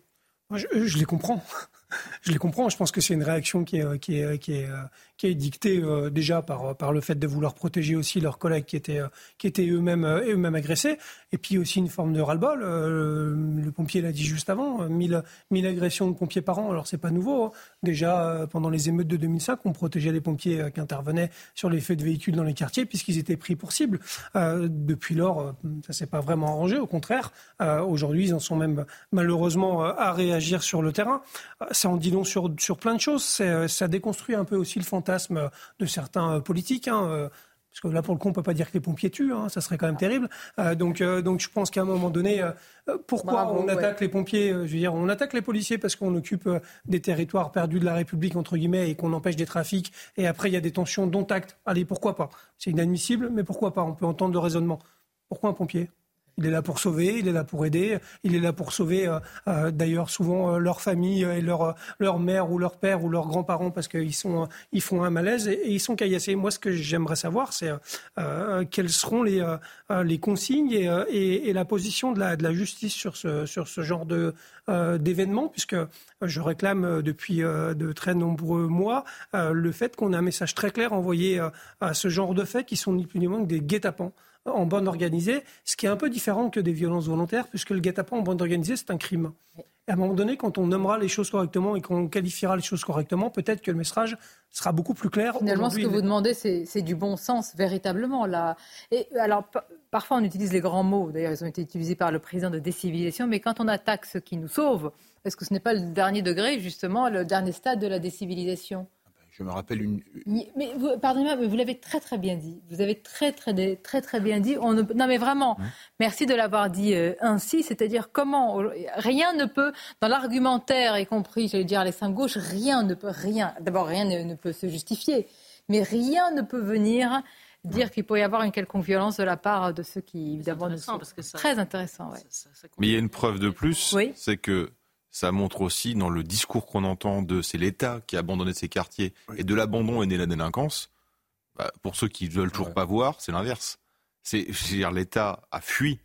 Je, les comprends. je les comprends. Je pense que c'est une réaction qui est, qui est, qui est, qui est dictée euh, déjà par, par le fait de vouloir protéger aussi leurs collègues qui étaient, qui étaient eux-mêmes eux-mêmes agressés. Et puis aussi une forme de ras-le-bol. Euh, le pompier l'a dit juste avant, 1000, 1000 agressions de pompiers par an. Alors c'est pas nouveau. Hein. Déjà euh, pendant les émeutes de 2005, on protégeait les pompiers euh, qui intervenaient sur les faits de véhicules dans les quartiers puisqu'ils étaient pris pour cible. Euh, depuis lors, ça s'est pas vraiment arrangé. Au contraire, aujourd'hui, ils en sont même malheureusement à réagir sur le terrain. Ça en dit long sur, sur plein de choses. Ça déconstruit un peu aussi le fantasme de certains politiques. Hein. Parce que là, pour le coup, on ne peut pas dire que les pompiers tuent, hein, ça serait quand même terrible. Euh, donc, euh, donc, je pense qu'à un moment donné, euh, pourquoi Bravo, on attaque ouais. les pompiers Je veux dire, on attaque les policiers parce qu'on occupe des territoires perdus de la République, entre guillemets, et qu'on empêche des trafics. Et après, il y a des tensions dont acte. Allez, pourquoi pas? C'est inadmissible, mais pourquoi pas? On peut entendre le raisonnement. Pourquoi un pompier? Il est là pour sauver, il est là pour aider, il est là pour sauver euh, euh, d'ailleurs souvent euh, leur famille et leur, mère ou leur père ou leurs grands-parents parce qu'ils ils font un malaise et, ils sont caillassés. Moi, ce que j'aimerais savoir, c'est quelles seront les, consignes et, la position de la, justice sur ce, genre de d'événements, puisque je réclame depuis de très nombreux mois le fait qu'on ait un message très clair envoyé à ce genre de faits qui sont ni plus ni moins que des guet-apens en bande organisée, ce qui est un peu différent que des violences volontaires, puisque le guet-apens en bande organisée, c'est un crime. Et à un moment donné, quand on nommera les choses correctement et qu'on qualifiera les choses correctement, peut-être que le message sera beaucoup plus clair. Finalement, ce que vous demandez, c'est du bon sens, véritablement. Là. Et alors, parfois, on utilise les grands mots. D'ailleurs, ils ont été utilisés par le président de décivilisation. Mais quand on attaque ce qui nous sauve, est-ce que ce n'est pas le dernier degré, justement, le dernier stade de la décivilisation je me rappelle une. Mais pardonnez-moi, mais vous l'avez très très bien dit. Vous avez très très très très bien dit. On ne... Non mais vraiment, merci de l'avoir dit euh, ainsi. C'est-à-dire comment rien ne peut dans l'argumentaire, y compris, j'allais dire l'extrême gauche, rien ne peut rien. D'abord, rien ne, ne, peut se justifier, mais rien ne peut venir dire qu'il peut y avoir une quelconque violence de la part de ceux qui évidemment ne sont parce que ça... très intéressant. Ouais. Ça, ça, mais il y a une preuve de plus, oui c'est que ça montre aussi dans le discours qu'on entend de c'est l'État qui a abandonné ces quartiers oui. et de l'abandon est née la délinquance. Bah, pour ceux qui ne veulent toujours ouais. pas voir, c'est l'inverse. C'est dire l'État a fui,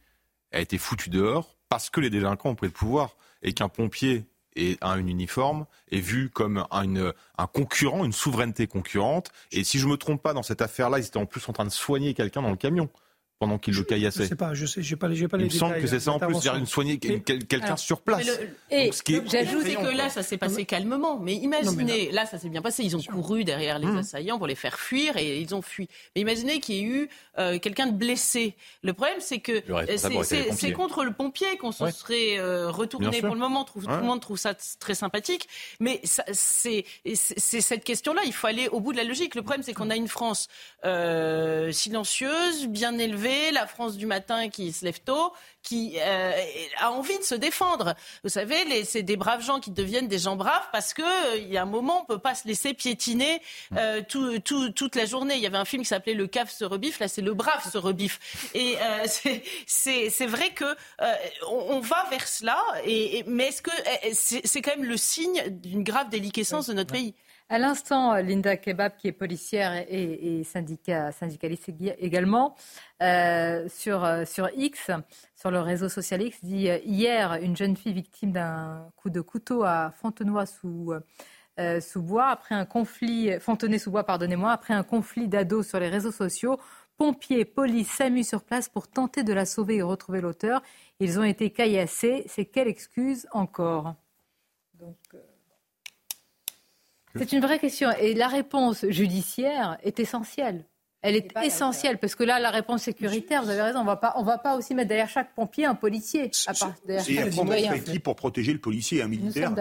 a été foutu dehors parce que les délinquants ont pris le pouvoir et qu'un pompier et un uniforme est vu comme un, un, concurrent, une souveraineté concurrente. Et si je me trompe pas dans cette affaire-là, ils étaient en plus en train de soigner quelqu'un dans le camion pendant qu'il le caillassait. Je sais pas, je sais, j'ai pas, pas Il les me semble que c'est ça en plus, c'est-à-dire une soigner quelqu'un sur place. Le, et j'ajoute que là, ça s'est passé calmement. Mais imaginez, là... ça s'est bien passé. Ils ont couru derrière les mmh. assaillants pour les faire fuir et ils ont fui. Mais imaginez qu'il y ait eu euh, quelqu'un de blessé. Le problème, c'est que c'est contre le pompier qu'on se ouais. serait euh, retourné pour le moment. Ouais. Tout le monde trouve ça très sympathique. Mais c'est cette question-là. Il faut aller au bout de la logique. Le problème, c'est qu'on a une France euh, silencieuse, bien élevée la France du matin qui se lève tôt, qui euh, a envie de se défendre. Vous savez, c'est des braves gens qui deviennent des gens braves parce que euh, il y a un moment, on peut pas se laisser piétiner euh, tout, tout, toute la journée. Il y avait un film qui s'appelait Le cave se rebiffe, là c'est le brave se rebiffe. Et c'est vrai que on, on, va vers cela, et, et mais est-ce que eh, c'est quand même le signe d'une grave déliquescence de notre pays? À l'instant, Linda Kebab, qui est policière et, syndicaliste également, euh, sur, sur X, sur le réseau social X, dit hier, une jeune fille victime d'un coup de couteau à Fontenoy sous, euh, bois, après un conflit, Fontenay sous bois, pardonnez-moi, après un conflit d'ados sur les réseaux sociaux. Pompiers, police, SAMU sur place pour tenter de la sauver et retrouver l'auteur. Ils ont été caillassés. C'est quelle excuse encore? Euh, C'est une vraie question. Et la réponse judiciaire est essentielle. Elle est essentielle parce que là, la réponse sécuritaire, vous avez raison, on va pas, on va pas aussi mettre derrière chaque pompier un policier. À part, derrière C'est chaque à prendre citoyen. qui pour protéger le policier, un militaire.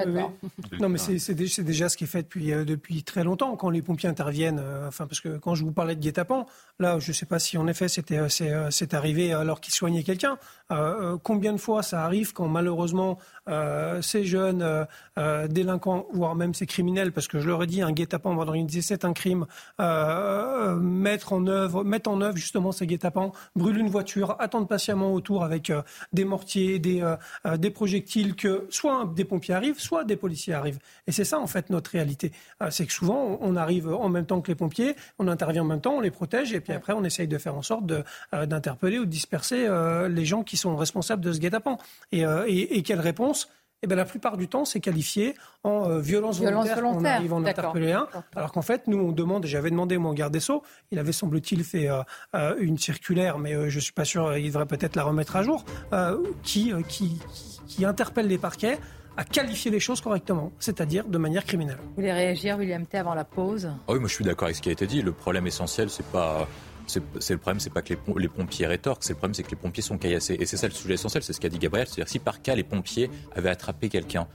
Non, mais c'est c'est dé- c'est déjà ce qui est fait depuis, euh, depuis très longtemps, quand les pompiers interviennent. euh, enfin, parce que quand je vous parlais de guet-apens, là, je ne sais pas si en effet c'était euh, c'est euh, arrivé alors qu'ils soignaient quelqu'un. Euh, combien de fois ça arrive quand malheureusement euh, ces jeunes euh, euh, délinquants, voire même ces criminels, parce que je leur ai dit, un guet-apens va organiser c'est un crime, euh, euh, en œuvre, mettre en œuvre justement ces guet-apens, brûler une voiture, attendre patiemment autour avec euh, des mortiers, des, euh, euh, des projectiles, que soit des pompiers arrivent, soit des policiers arrivent. Et c'est ça en fait notre réalité. C'est que souvent on arrive en même temps que les pompiers, on intervient en même temps, on les protège, et puis après on essaye de faire en sorte d'interpeller ou de disperser les gens qui sont responsables de ce guet-apens. Et, et, et quelle réponse? Eh ben, la plupart du temps, c'est qualifié en euh, violence, Violence volontaire. On volontaire, arrive à en interpeller un. Alors qu'en fait, nous, on demande, et j'avais demandé moi au garde des Sceaux, il avait semble-t-il fait euh, euh, une circulaire, mais euh, je suis pas sûr, il devrait peut-être la remettre à jour, euh, qui, euh, qui, qui interpelle les parquets à qualifier les choses correctement, c'est-à-dire de manière criminelle. Vous voulez réagir, William T, avant la pause? Ah oui, moi je suis d'accord avec ce qui a été dit. Le problème essentiel, c'est pas. C'est le problème, c'est pas que les pompiers rétorquent, c'est le problème, c'est que les pompiers sont caillassés. Et c'est ça le sujet essentiel, c'est ce qu'a dit Gabriel. C'est-à-dire si par cas les pompiers avaient attrapé quelqu'un,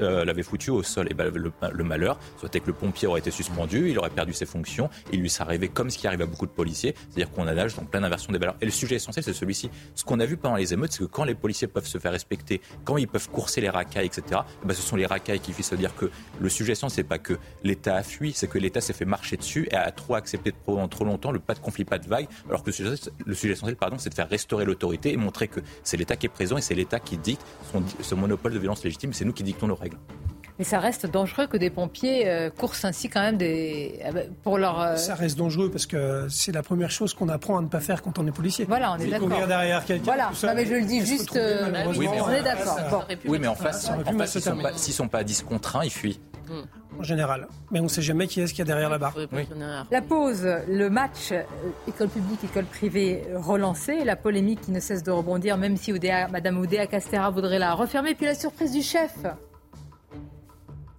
euh, l'avaient foutu au sol, et ben le, malheur, soit que le pompier aurait été suspendu, il aurait perdu ses fonctions, il lui serait arrivé comme ce qui arrive à beaucoup de policiers, c'est-à-dire qu'on a nage dans pleine inversion des valeurs. Et le sujet essentiel, c'est celui-ci. Ce qu'on a vu pendant les émeutes, c'est que quand les policiers peuvent se faire respecter, quand ils peuvent courser les racailles, etc., eh ben, ce sont les racailles qui font se dire que le sujet essentiel, c'est pas que l'État a fui, c'est que l'État s'est fait marcher dessus et a trop accepté pendant trop longtemps le pas de conflit, pas de vague, alors que le sujet, essentiel, pardon, c'est de faire restaurer l'autorité et montrer que c'est l'État qui est présent et c'est l'État qui dicte son, ce monopole de violence légitime, c'est qui dictons nos règles. Mais ça reste dangereux que des pompiers euh, coursent ainsi quand même des... euh, pour leur... euh, Ça reste dangereux parce que c'est la première chose qu'on apprend à ne pas faire quand on est policier. Voilà, on est d'accord. courir derrière quelqu'un. Voilà, tout seul, non, mais je le dis juste, euh, Oui, mais on est d'accord. Oui, mais en face, s'ils sont terminer. pas, sont pas à 10 contre 1, ils fuient. En général. Mais on ne sait jamais qui est-ce qu'il y a derrière la barre. La pause, le match euh, école publique, école privée euh, relancé, la polémique qui ne cesse de rebondir, même si Oudéa, Madame Oudéa Castera voudrait la refermer, puis la surprise du chef.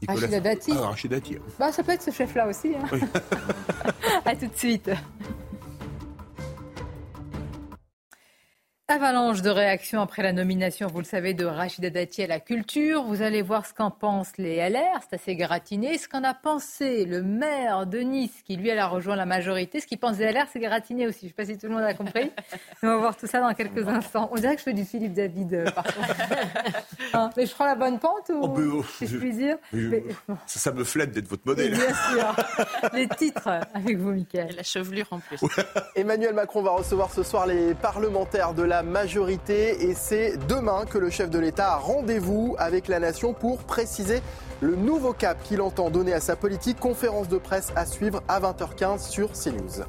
Rachida Dati. Ah, Rachida Dati. Bah, ça peut être ce chef-là aussi. hein. à tout de suite. Avalanche de réactions après la nomination, vous le savez, de Rachida Dati à la culture. Vous allez voir ce qu'en pensent les LR, c'est assez gratiné. Ce qu'en a pensé le maire de Nice, qui lui, elle a rejoint la majorité. Ce qu'il pense des LR, c'est gratiné aussi. Je ne sais pas si tout le monde a compris. On va voir tout ça dans quelques instants. On dirait que je fais du Philippe David, euh, par contre. Hein, mais je prends la bonne pente ou, Oh, mais, oh, si je je- puis dire? je- Mais- Ça, ça me flatte d'être votre modèle. Bien sûr. Les titres avec vous, Mickaël. La chevelure en plus. Emmanuel Macron va recevoir ce soir les parlementaires de la majorité et c'est demain que le chef de l'État a rendez-vous avec la nation pour préciser le nouveau cap qu'il entend donner à sa politique. Conférence de presse à suivre à 20h15 sur CNews.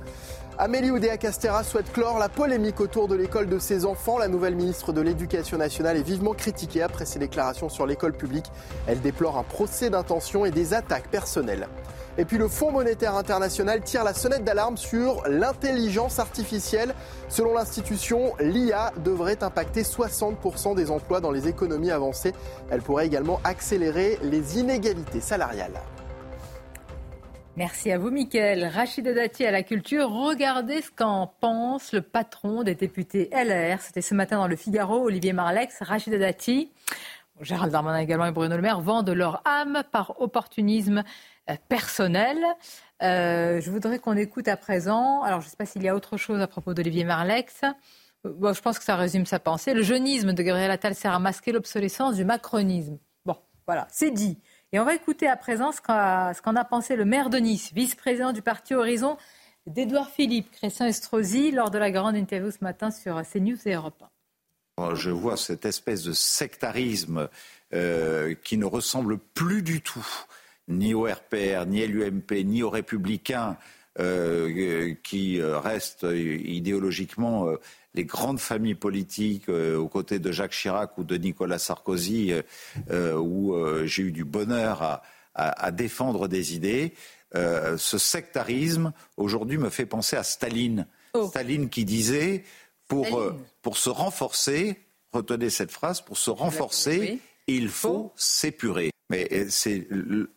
Amélie Oudéa-Castera souhaite clore la polémique autour de l'école de ses enfants. La nouvelle ministre de l'Éducation nationale est vivement critiquée après ses déclarations sur l'école publique. Elle déplore un procès d'intention et des attaques personnelles. Et puis le Fonds monétaire international tire la sonnette d'alarme sur l'intelligence artificielle. Selon l'institution, l'IA devrait impacter 60% des emplois dans les économies avancées. Elle pourrait également accélérer les inégalités salariales. Merci à vous, Mickaël. Rachida Dati à la culture. Regardez ce qu'en pense le patron des députés LR. C'était ce matin dans le Figaro, Olivier Marlex. Rachida Dati, Gérald Darmanin également et Bruno Le Maire vendent leur âme par opportunisme personnel. Euh, je voudrais qu'on écoute à présent. Alors, je ne sais pas s'il y a autre chose à propos d'Olivier Marlex. Euh, Bon, je pense que ça résume sa pensée. Le jeunisme de Gabriel Attal sert à masquer l'obsolescence du macronisme. Bon, voilà, c'est dit. Et on va écouter à présent ce qu'en a pensé le maire de Nice, vice-président du parti Horizon, d'Edouard Philippe, Christian Estrosi, lors de la grande interview ce matin sur CNews et Europe 1. Je vois cette espèce de sectarisme euh, qui ne ressemble plus du tout ni au RPR, ni à l'UMP, ni aux Républicains, euh, qui euh, restent euh, idéologiquement les grandes familles politiques euh, aux côtés de Jacques Chirac ou de Nicolas Sarkozy, euh, où j'ai eu du bonheur à, à- à défendre des idées. Ce sectarisme, aujourd'hui, me fait penser à Staline. Oh. Staline qui disait pour, pour se renforcer, retenez cette phrase, pour se renforcer, il faut s'épurer. Mais c'est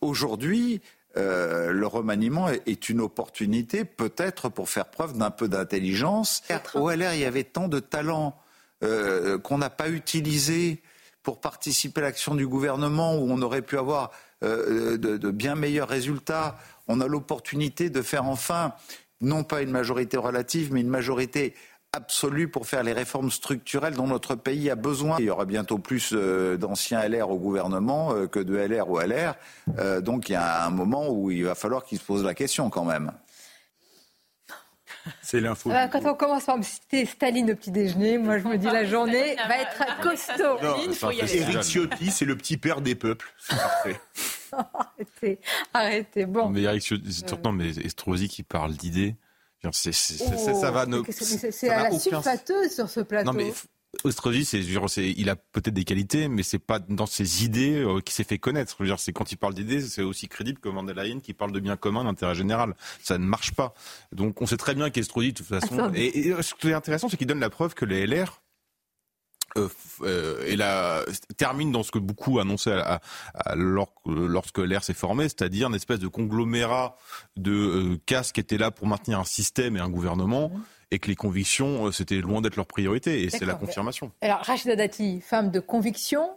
aujourd'hui. Euh, le remaniement est- est une opportunité peut-être pour faire preuve d'un peu d'intelligence. Au LR, il y avait tant de talents euh, qu'on n'a pas utilisés pour participer à l'action du gouvernement où on aurait pu avoir euh, de, de bien meilleurs résultats. On a l'opportunité de faire enfin, non pas une majorité relative, mais une majorité absolue pour faire les réformes structurelles dont notre pays a besoin. Il y aura bientôt plus euh, d'anciens LR au gouvernement euh, que de LR au LR. Euh, donc il y a un moment où il va falloir qu'ils se posent la question quand même. C'est l'info. Euh, quand on commence par me citer Staline au petit déjeuner, moi je me dis la journée va être costaud. Éric Ciotti, c'est le petit père des peuples. C'est parfait. arrêtez, arrêtez. Bon. Mais Eric Ciotti- c'est- non, mais Estrosi qui parle d'idées, c'est- c'est- c'est- c'est- ça va. ne- Oh, c'est- à la aucun- sulfateuse sur ce plateau. Non, mais c'est, c'est- il a peut-être des qualités, mais c'est pas dans ses idées euh, qu'il s'est fait connaître. Je veux dire, c'est quand il parle d'idées, c'est aussi crédible que Mandela Hayen qui parle de bien commun, d'intérêt général. Ça ne marche pas. Donc, on sait très bien qu'Estrosi, de toute façon. Et, et ce qui est intéressant, c'est qu'il donne la preuve que les LR euh, euh, et la, termine dans ce que beaucoup annonçaient à- à- à- lor- lorsque l'air s'est formé, c'est-à-dire une espèce de conglomérat de euh, casques qui étaient là pour maintenir un système et un gouvernement, et que les convictions, euh, c'était loin d'être leur priorité, et c'est la confirmation. Alors, Rachida Dati, femme de conviction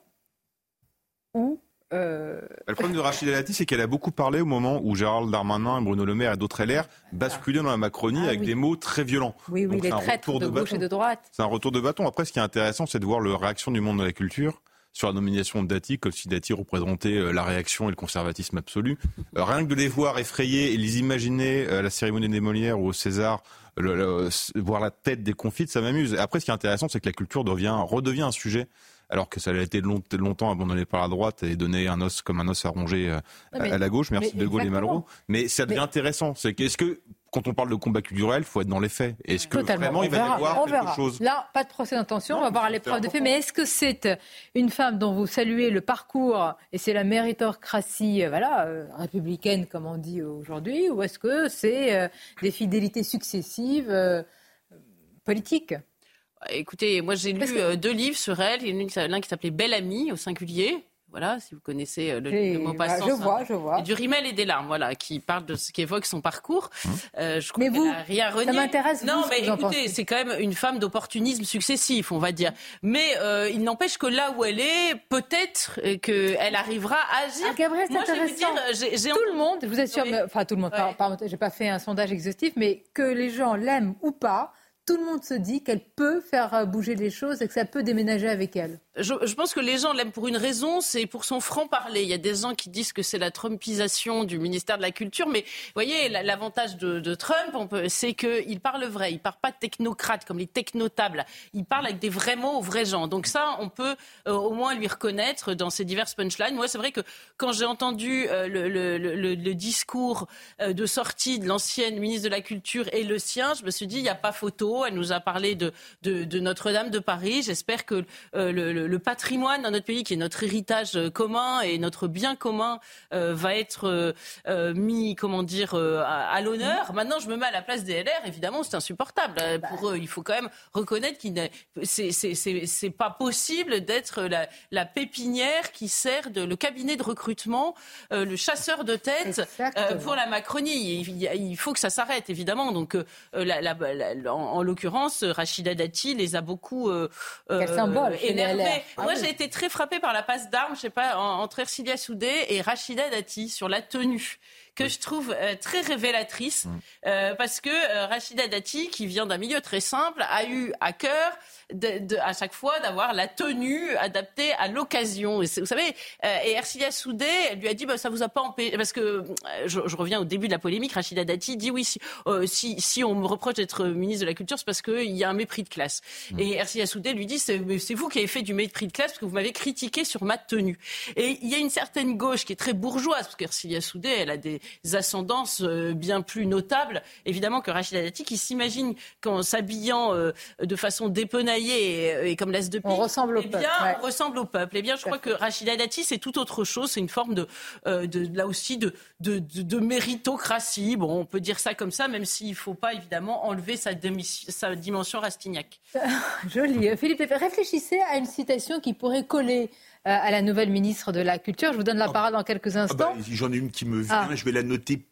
ou. Euh, Le problème de Rachida Dati, c'est qu'elle a beaucoup parlé au moment où Gérald Darmanin, et Bruno Le Maire et d'autres LR basculaient dans la Macronie avec des mots très violents. Ah oui, oui, Donc, les c'est un traîtres retour de, gauche bâton. et de droite. C'est un retour de bâton. Après, ce qui est intéressant, c'est de voir la réaction du monde de la culture sur la nomination de Dati, comme si Dati représentait euh, la réaction et le conservatisme absolu. Euh, rien que de les voir effrayés et les imaginer à la cérémonie des Molières ou au César, le- le- s- voir la tête des confites, ça m'amuse. Après, ce qui est intéressant, c'est que la culture devient, redevient un sujet. Alors que ça a été long- longtemps abandonné par la droite et donné un os comme un os à ronger euh, mais- à la gauche. Merci mais de Gaulle et. Malraux. Mais ça devient Mais- intéressant. C'est qu'est-ce que, quand on parle de combat culturel, faut être dans les faits? Est-ce que Totalement. vraiment on il va y avoir on quelque verra. chose? Là, pas de procès d'intention, on va voir l'épreuve de fait. Mais est-ce que c'est une femme dont vous saluez le parcours et c'est la méritocratie euh, voilà, euh, républicaine, comme on dit aujourd'hui, ou est-ce que c'est des fidélités successives euh, politiques? Écoutez, moi j'ai lu euh, deux livres sur elle. Il y en a l'un qui s'appelait Belle Amie au singulier. Voilà, si vous connaissez euh, le, Et, le mot passant. je ça. vois, je vois. Et du rimel et des larmes, voilà, qui parle de ce qui évoque son parcours. Euh, je Mais vous, rien ça renié. m'intéresse, vous, Non, mais écoutez, c'est quand même une femme d'opportunisme successif, on va dire. Mais euh, il n'empêche que là où elle est, peut-être qu'elle arrivera à agir. Ah, Gabriel, c'est intéressant. Tout le monde, je vous assure, mais- enfin tout le monde, j'ai pas fait un sondage exhaustif, mais que les gens l'aiment ou pas, tout le monde se dit qu'elle peut faire bouger les choses et que ça peut déménager avec elle. Je, pense que les gens l'aiment pour une raison, c'est pour son franc-parler. Il y a des gens qui disent que c'est la Trumpisation du ministère de la Culture, mais vous voyez, la- l'avantage de, Trump, c'est qu'il parle vrai. Il parle pas technocrate comme les technotables. Il parle avec des vrais mots aux vrais gens. Donc ça, on peut euh, au moins lui reconnaître dans ses diverses punchlines. Moi, c'est vrai que quand j'ai entendu euh, le, discours euh, de sortie de l'ancienne ministre de la Culture et le sien, je me suis dit, il n'y a pas photo. Elle nous a parlé de, Notre-Dame de Paris. J'espère que le, le- le patrimoine dans notre pays, qui est notre héritage euh, commun et notre bien commun, euh, va être euh, mis, comment dire, à, à l'honneur. Maintenant, je me mets à la place des LR. Évidemment, c'est insupportable. Euh, Pour eux, il faut quand même reconnaître qu'il n'est- c'est pas possible d'être la, la pépinière qui sert de le cabinet de recrutement, euh, le chasseur de tête pour la Macronie. Il, il faut que ça s'arrête, évidemment. Donc, la- la- la- en, en l'occurrence, Rachida Dati les a beaucoup euh, Quel symbole chez Ah Moi, oui. j'ai été très frappée par la passe d'armes, je sais pas, en- entre Ercilia Soudé et Rachida Dati sur la tenue que je trouve euh, très révélatrice euh, parce que euh, Rachida Dati, qui vient d'un milieu très simple, a eu à cœur de, de- à chaque fois d'avoir la tenue adaptée à l'occasion. Et vous savez, euh, et Ercilia Soudé, elle lui a dit, bah, ça vous a pas empêché, parce que euh, je, je reviens au début de la polémique, Rachida Dati dit oui, si, euh, si, si on me reproche d'être ministre de la Culture, c'est parce qu'il y a un mépris de classe. Et Ercilia Soudé lui dit, c'est vous qui avez fait du mépris de classe parce que vous m'avez critiqué sur ma tenue. Et il y a une certaine gauche qui est très bourgeoise, parce qu'Ercilia Soudé, elle a des, ascendances bien plus notables, évidemment, que Rachida Dati, qui s'imagine qu'en s'habillant de façon dépenaillée et, comme l'as de On ressemble au eh peuple, ouais. on ressemble au peuple. Eh bien, je crois que Rachida Dati, c'est tout autre chose. C'est une forme de, euh, de là aussi, de, de, de- de méritocratie. Bon, on peut dire ça comme ça, même s'il ne faut pas évidemment enlever sa, demi- sa dimension Rastignac. Joli. Euh, Philippe, réfléchissez à une citation qui pourrait coller euh, à la nouvelle ministre de la Culture. Je vous donne la parole dans quelques Ah instants. bah, J'en ai une qui me vient, Ah. je vais la noter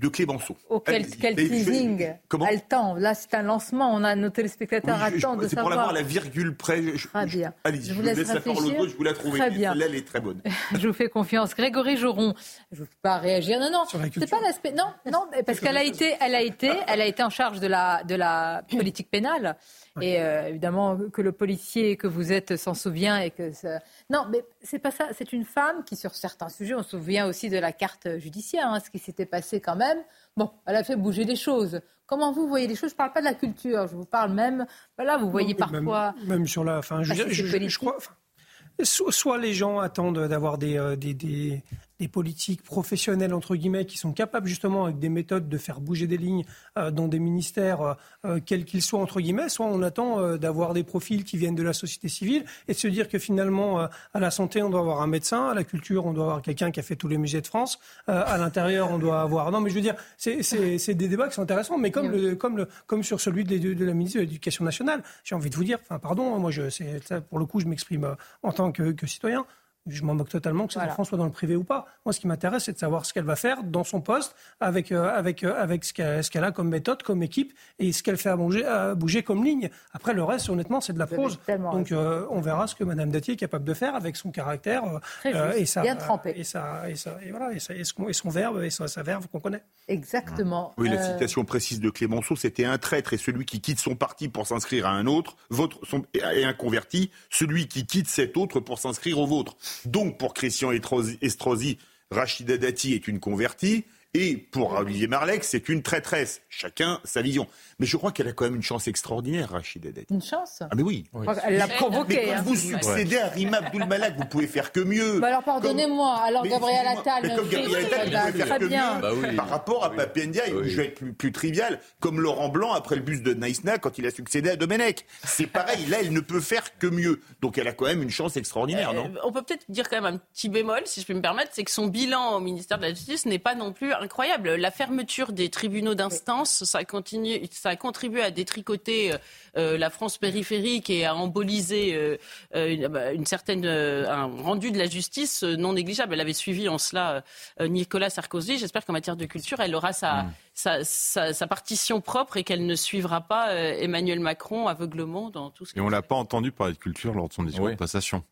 de Clémenceau. Oh, quel, teasing Comment Attends, là c'est un lancement, on a nos téléspectateurs Oui, attendent de C'est pour savoir. l'avoir à la virgule près. Je- Très bien. Allez-y, Je je vous laisse laisse la parole au réfléchir. dos, je vous la trouver. Très bien. Celle-là, elle est très bonne. Je vous fais confiance. Grégory Joron, je ne veux pas réagir. Non, non, c'est pas l'aspect. Non, non, parce qu'elle a été, elle a été, elle a été en charge de la de la politique pénale. Et euh, évidemment que le policier que vous êtes s'en souvient et que ça... non, mais c'est pas ça. C'est une femme qui, sur certains sujets, on se souvient aussi de la carte judiciaire, hein, ce qui s'était passé quand même. Bon, elle a fait bouger les choses. Comment vous voyez les choses? Je ne parle pas de la culture. Je vous parle même. Voilà, vous voyez Non, parfois. Même, même sur la. Enfin, je, Ah, veux c'est dire, je- je- crois. enfin, soit les gens attendent d'avoir des, euh, des, des, des politiques professionnelles, entre guillemets, qui sont capables justement avec des méthodes de faire bouger des lignes euh, dans des ministères, euh, euh, quels qu'ils soient, entre guillemets, soit on attend euh, d'avoir des profils qui viennent de la société civile et de se dire que finalement, à la santé, on doit avoir un médecin, à la culture, on doit avoir quelqu'un qui a fait tous les musées de France, à l'intérieur, on doit avoir... Non, mais je veux dire, c'est- des débats qui sont intéressants, mais comme, le, comme, le, comme sur celui de, de- de la ministre de l'Éducation nationale, j'ai envie de vous dire, enfin, pardon, hein, moi, je, pour le coup, je m'exprime en tant que, que citoyen. Je m'en moque totalement que ces Voilà. enfants soient dans le privé ou pas. Moi, ce qui m'intéresse, c'est de savoir ce qu'elle va faire dans son poste, avec, euh, avec, euh, avec ce qu'elle a comme méthode, comme équipe, et ce qu'elle fait à bouger, à bouger comme ligne. Après, le reste, honnêtement, c'est de la prose. Donc, euh, on verra ce que Mme Datier est capable de faire avec son caractère et, sa, bien trempé. et, sa, et, sa- et voilà, et, sa- et son, et son verbe et sa, sa verve qu'on connaît. Exactement. Oui, la citation précise de Clémenceau, c'était un traître et celui qui quitte son parti pour s'inscrire à un autre, votre, son, et un converti, celui qui quitte cet autre pour s'inscrire au vôtre. Donc, pour Christian Estrosi, Rachida Dati est une convertie, et pour Olivier Marleix, c'est une traîtresse. Chacun sa vision. Mais je crois qu'elle a quand même une chance extraordinaire, Rachida Dati. Une chance. Ah mais oui. Qu'elle l'a Mais provoqué. quand hein. vous succédez à Rima Abdul Malak, vous pouvez faire que mieux. Bah alors pardonnez-moi. Alors Mais Gabriel Attal, mais comme Gabriel Attal, il pouvait faire très que bien. mieux Bah par rapport à Pape Ndiaye. Je vais être plus, plus trivial, comme Laurent Blanc après le bus de Naïsna quand il a succédé à Domenech. C'est pareil, là, elle ne peut faire que mieux. Donc elle a quand même une chance extraordinaire, non? Euh, on peut peut-être dire quand même un petit bémol, si je peux me permettre, c'est que son bilan au ministère de la Justice n'est pas non plus incroyable. La fermeture des tribunaux d'instance, ça, continue, ça a contribué à détricoter euh, la France périphérique et à emboliser euh, euh, une, bah, une certaine, euh, un rendu de la justice euh, non négligeable. Elle avait suivi en cela euh, Nicolas Sarkozy. J'espère qu'en matière de culture, elle aura sa, sa, sa- sa partition propre et qu'elle ne suivra pas euh, Emmanuel Macron aveuglement dans tout ce Et on l'a pas entendu parler de culture lors de son discours de passation.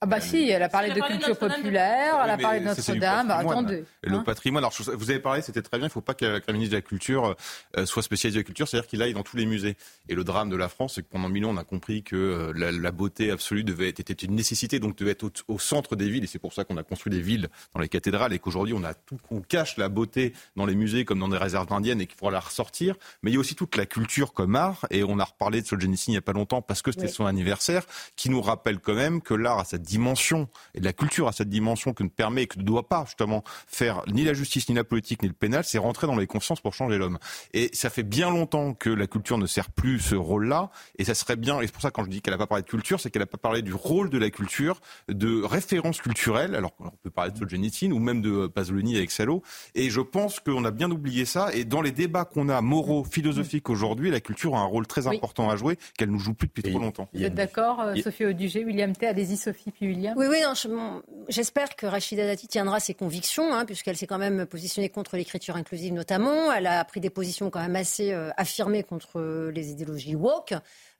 Ah bah si, elle a parlé de culture populaire, elle a parlé de Notre-Dame. Bah, attendez. Le hein. patrimoine, alors vous avez parlé, c'était très bien, il ne faut pas la ministre de la Culture euh, soit spécialisée de la culture, c'est-à-dire qu'il aille dans tous les musées. Et le drame de la France, c'est que pendant mille ans, on a compris que euh, la, beauté absolue devait être, était une nécessité, donc devait être au, centre des villes, et c'est pour ça qu'on a construit des villes dans les cathédrales, et qu'aujourd'hui, on a tout, qu'on cache la beauté dans les musées comme dans des réserves indiennes, et qu'il faudra la ressortir. Mais il y a aussi toute la culture comme art, et on a reparlé de Solzhenitsyn il n'y a pas longtemps, parce que c'était son anniversaire, qui nous rappelle quand même que l'art a cette dimension, et la culture a cette dimension que ne permet et que ne doit pas justement faire ni la justice, ni la politique, ni le pénal, c'est rentrer dans les consciences pour changer l'homme. Et ça fait bien longtemps que la culture ne sert plus ce rôle-là, et ça serait bien, et c'est pour ça quand je dis qu'elle n'a pas parlé de culture, c'est qu'elle n'a pas parlé du rôle de la culture, de référence culturelle, alors on peut parler de Solzhenitsyn ou même de Pasolini avec Salo, et je pense qu'on a bien oublié ça, et dans les débats qu'on a moraux, philosophiques aujourd'hui, la culture a un rôle très Oui. important à jouer, qu'elle nous joue plus depuis trop longtemps. Vous êtes d'accord, euh, Sophie Audugé, William T. Allez-y, Sophie, puis William. Oui, oui, non, je- bon, j'espère que Rachida Dati tiendra ses convictions, hein, puisqu'elle s'est quand même positionnée contre l'écriture inclusive notamment. Elle a pris des positions quand même assez euh, affirmées contre euh, les idéologies woke,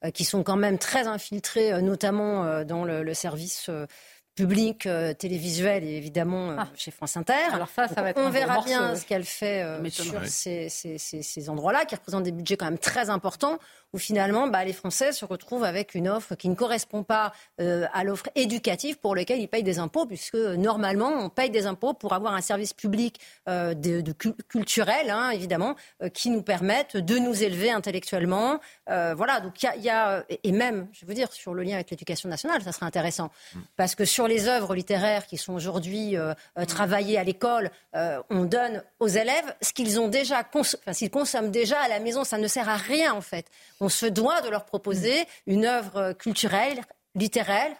euh, qui sont quand même très infiltrées, euh, notamment dans le, le service public euh, télévisuel et évidemment euh, chez France Inter. Ah. Alors ça, ça va être on verra morceau, bien ouais. ce qu'elle fait euh, sur Ouais. ces, ces- ces- ces endroits-là, qui représentent des budgets quand même très importants, où finalement bah, les Français se retrouvent avec une offre qui ne correspond pas euh, à l'offre éducative pour laquelle ils payent des impôts, puisque euh, normalement on paye des impôts pour avoir un service public euh, de, de cul- culturel, hein, évidemment, euh, qui nous permettent de nous élever intellectuellement. Euh, voilà, donc il y a, y a- et même, je veux dire, sur le lien avec l'éducation nationale, ça serait intéressant, parce que sur les œuvres littéraires qui sont aujourd'hui euh, euh, travaillées à l'école, euh, on donne aux élèves ce qu'ils ont déjà, enfin, s'ils consomment déjà à la maison, ça ne sert à rien en fait. On se doit de leur proposer une œuvre culturelle, littéraire,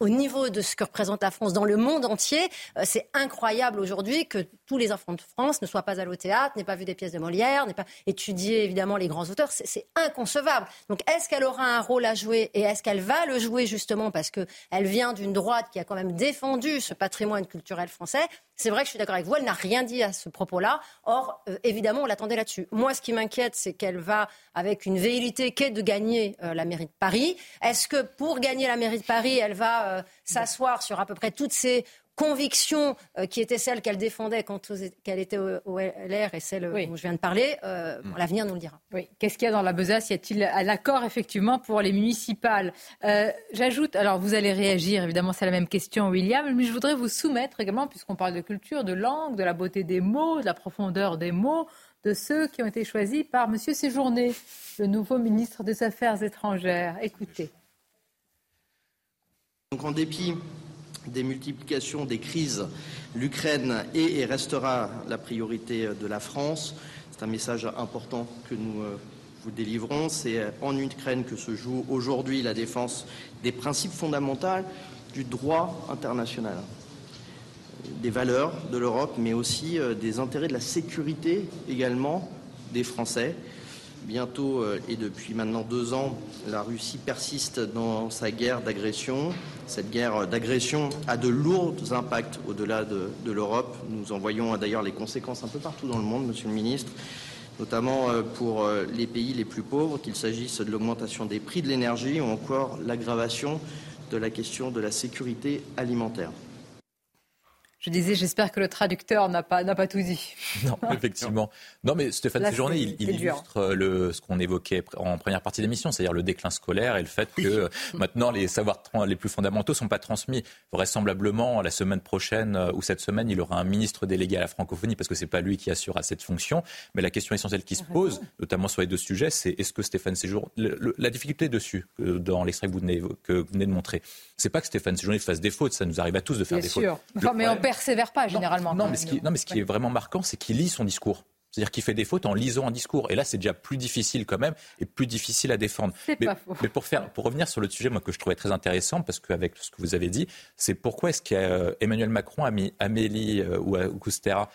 au niveau de ce que représente la France dans le monde entier. Euh, c'est incroyable aujourd'hui que tous les enfants de France ne soient pas allés au théâtre, n'aient pas vu des pièces de Molière, n'aient pas étudié évidemment les grands auteurs. C'est inconcevable. Donc est-ce qu'elle aura un rôle à jouer et est-ce qu'elle va le jouer justement parce qu'elle vient d'une droite qui a quand même défendu ce patrimoine culturel français? C'est vrai que je suis d'accord avec vous, elle n'a rien dit à ce propos-là. Or, euh, évidemment, on l'attendait là-dessus. Moi, ce qui m'inquiète, c'est qu'elle va avec une velléité qu'est de gagner euh, la mairie de Paris. Est-ce que pour gagner la mairie de Paris, elle va euh, s'asseoir sur à peu près toutes ces convictions euh, qui étaient celles qu'elle défendait quand elle était au, LR et celles dont je viens de parler, euh, mm. l'avenir nous le dira. Oui. Qu'est-ce qu'il y a dans la besace? Y a-t-il un accord effectivement pour les municipales? Euh, J'ajoute, alors vous allez réagir, évidemment c'est la même question William, mais je voudrais vous soumettre également, puisqu'on parle de culture, de langue, de la beauté des mots, de la profondeur des mots, de ceux qui ont été choisis par M. Séjourné, le nouveau ministre des Affaires étrangères. Écoutez. Donc en dépit des multiplications des crises, l'Ukraine est et restera la priorité de la France. C'est un message important que nous euh, vous délivrons. C'est en Ukraine que se joue aujourd'hui la défense des principes fondamentaux du droit international, des valeurs de l'Europe, mais aussi euh, des intérêts de la sécurité également des Français bientôt euh, et depuis maintenant deux ans, la Russie persiste dans sa guerre d'agression. Cette guerre d'agression a de lourds impacts au-delà de, l'Europe. Nous en voyons d'ailleurs les conséquences un peu partout dans le monde, Monsieur le Ministre, notamment euh, pour euh, les pays les plus pauvres, qu'il s'agisse de l'augmentation des prix de l'énergie ou encore l'aggravation de la question de la sécurité alimentaire. Je disais, j'espère que le traducteur n'a pas, n'a pas tout dit. Non, effectivement. Non, mais Stéphane Séjourné, il, il illustre euh, le, ce qu'on évoquait en première partie de l'émission, c'est-à-dire le déclin scolaire et le fait que euh, maintenant les savoirs les plus fondamentaux sont pas transmis. Vraisemblablement, la semaine prochaine euh, ou cette semaine, il aura un ministre délégué à la francophonie parce que c'est pas lui qui assure à cette fonction. Mais la question essentielle qui se pose, notamment sur les deux sujets, c'est est-ce que Stéphane Séjourné, la difficulté dessus, dans l'extrait que vous venez, que vous venez de montrer, c'est pas que Stéphane Séjourné fasse des fautes, ça nous arrive à tous de faire des fautes. mais on persévère pas généralement. Non, mais ce qui, non, mais ce qui est vraiment marquant, c'est qu'il lit son discours. C'est-à-dire qu'il fait des fautes en lisant un discours. Et là, c'est déjà plus difficile quand même et plus difficile à défendre. Mais, pas faux. mais, pour, faire, pour revenir sur le sujet moi, que je trouvais très intéressant, parce qu'avec ce que vous avez dit, c'est pourquoi est-ce qu'Emmanuel Macron a mis Amélie euh, ou Coustera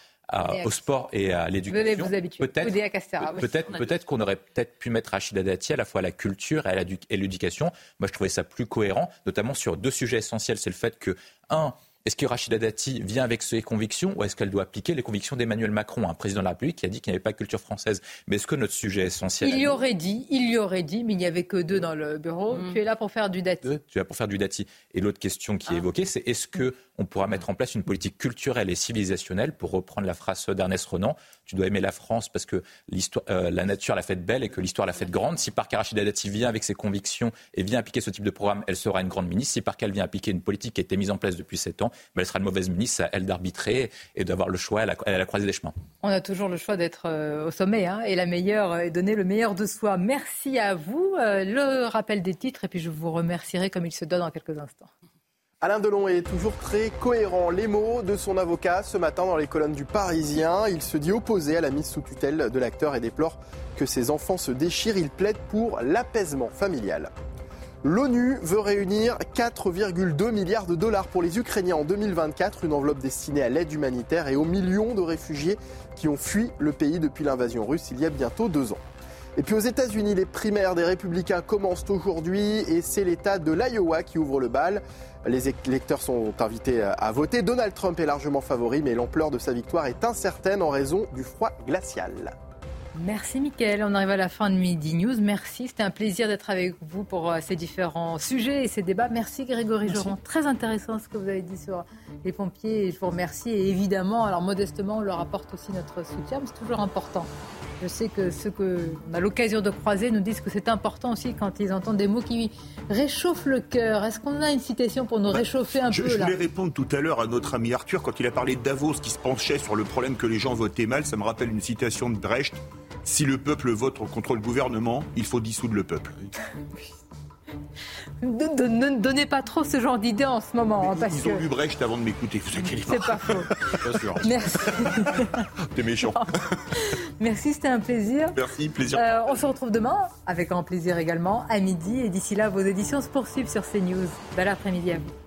au sport et à l'éducation? Peut-être, peut-être, peut-être qu'on aurait peut-être pu mettre Rachida Dati à la fois à la culture et à l'éducation. Moi, je trouvais ça plus cohérent, notamment sur deux sujets essentiels. C'est le fait que, un, est-ce que Rachida Dati vient avec ses convictions ou est-ce qu'elle doit appliquer les convictions d'Emmanuel Macron, un président de la République qui a dit qu'il n'y avait pas de culture française? Mais est-ce que notre sujet essentiel. Il y aurait dit, il y aurait dit, mais il n'y avait que deux dans le bureau. Mm. Tu es là pour faire du Dati. tu es là pour faire du Dati. Et l'autre question qui est ah. évoquée, c'est est-ce que on pourra mettre en place une politique culturelle et civilisationnelle, pour reprendre la phrase d'Ernest Renan, tu dois aimer la France parce que euh, la nature l'a faite belle et que l'histoire l'a faite grande. Si Parker Rachida Dati vient avec ses convictions et vient appliquer ce type de programme, elle sera une grande ministre. Si Parker vient appliquer une politique qui a été mise en place depuis sept ans, ben, elle sera une mauvaise ministre, à elle d'arbitrer et d'avoir le choix à la, croisée des chemins. On a toujours le choix d'être euh, au sommet hein, et la meilleure et donner le meilleur de soi. Merci à vous. Euh, le rappel des titres et puis je vous remercierai comme il se donne dans quelques instants. Alain Delon est toujours très cohérent. Les mots de son avocat ce matin dans les colonnes du Parisien. Il se dit opposé à la mise sous tutelle de l'acteur et déplore que ses enfants se déchirent. Il plaide pour l'apaisement familial. L'ONU veut réunir 4,2 milliards de dollars pour les Ukrainiens en 2024, une enveloppe destinée à l'aide humanitaire et aux millions de réfugiés qui ont fui le pays depuis l'invasion russe il y a bientôt deux ans. Et puis aux États-Unis, les primaires des républicains commencent aujourd'hui et c'est l'État de l'Iowa qui ouvre le bal. Les électeurs sont invités à voter. Donald Trump est largement favori, mais l'ampleur de sa victoire est incertaine en raison du froid glacial. Merci Mickaël. On arrive à la fin de Midi News. Merci. C'était un plaisir d'être avec vous pour euh, ces différents sujets et ces débats. Merci Grégory Joron. Très intéressant ce que vous avez dit sur les pompiers. je vous remercie. Et évidemment, alors modestement, on leur apporte aussi notre soutien, mais c'est toujours important. Je sais que ceux qu'on a l'occasion de croiser nous disent que c'est important aussi quand ils entendent des mots qui réchauffent le cœur. Est-ce qu'on a une citation pour nous bah, réchauffer un peu Je voulais répondre tout à l'heure à notre ami Arthur quand il a parlé de Davos qui se penchait sur le problème que les gens votaient mal. Ça me rappelle une citation de Brecht. Si le peuple vote contre le gouvernement, il faut dissoudre le peuple. Ne donnez pas trop ce genre d'idées en ce moment. ils, parce ils que... ont lu Brecht avant de m'écouter, vous inquiétez pas. C'est pas faux. Pas sûr. Merci. T'es méchant. Merci, c'était un plaisir. Merci, plaisir. Euh, on se retrouve demain, avec grand plaisir également, à midi. Et d'ici là, vos éditions se poursuivent sur CNews. Bel après-midi à vous.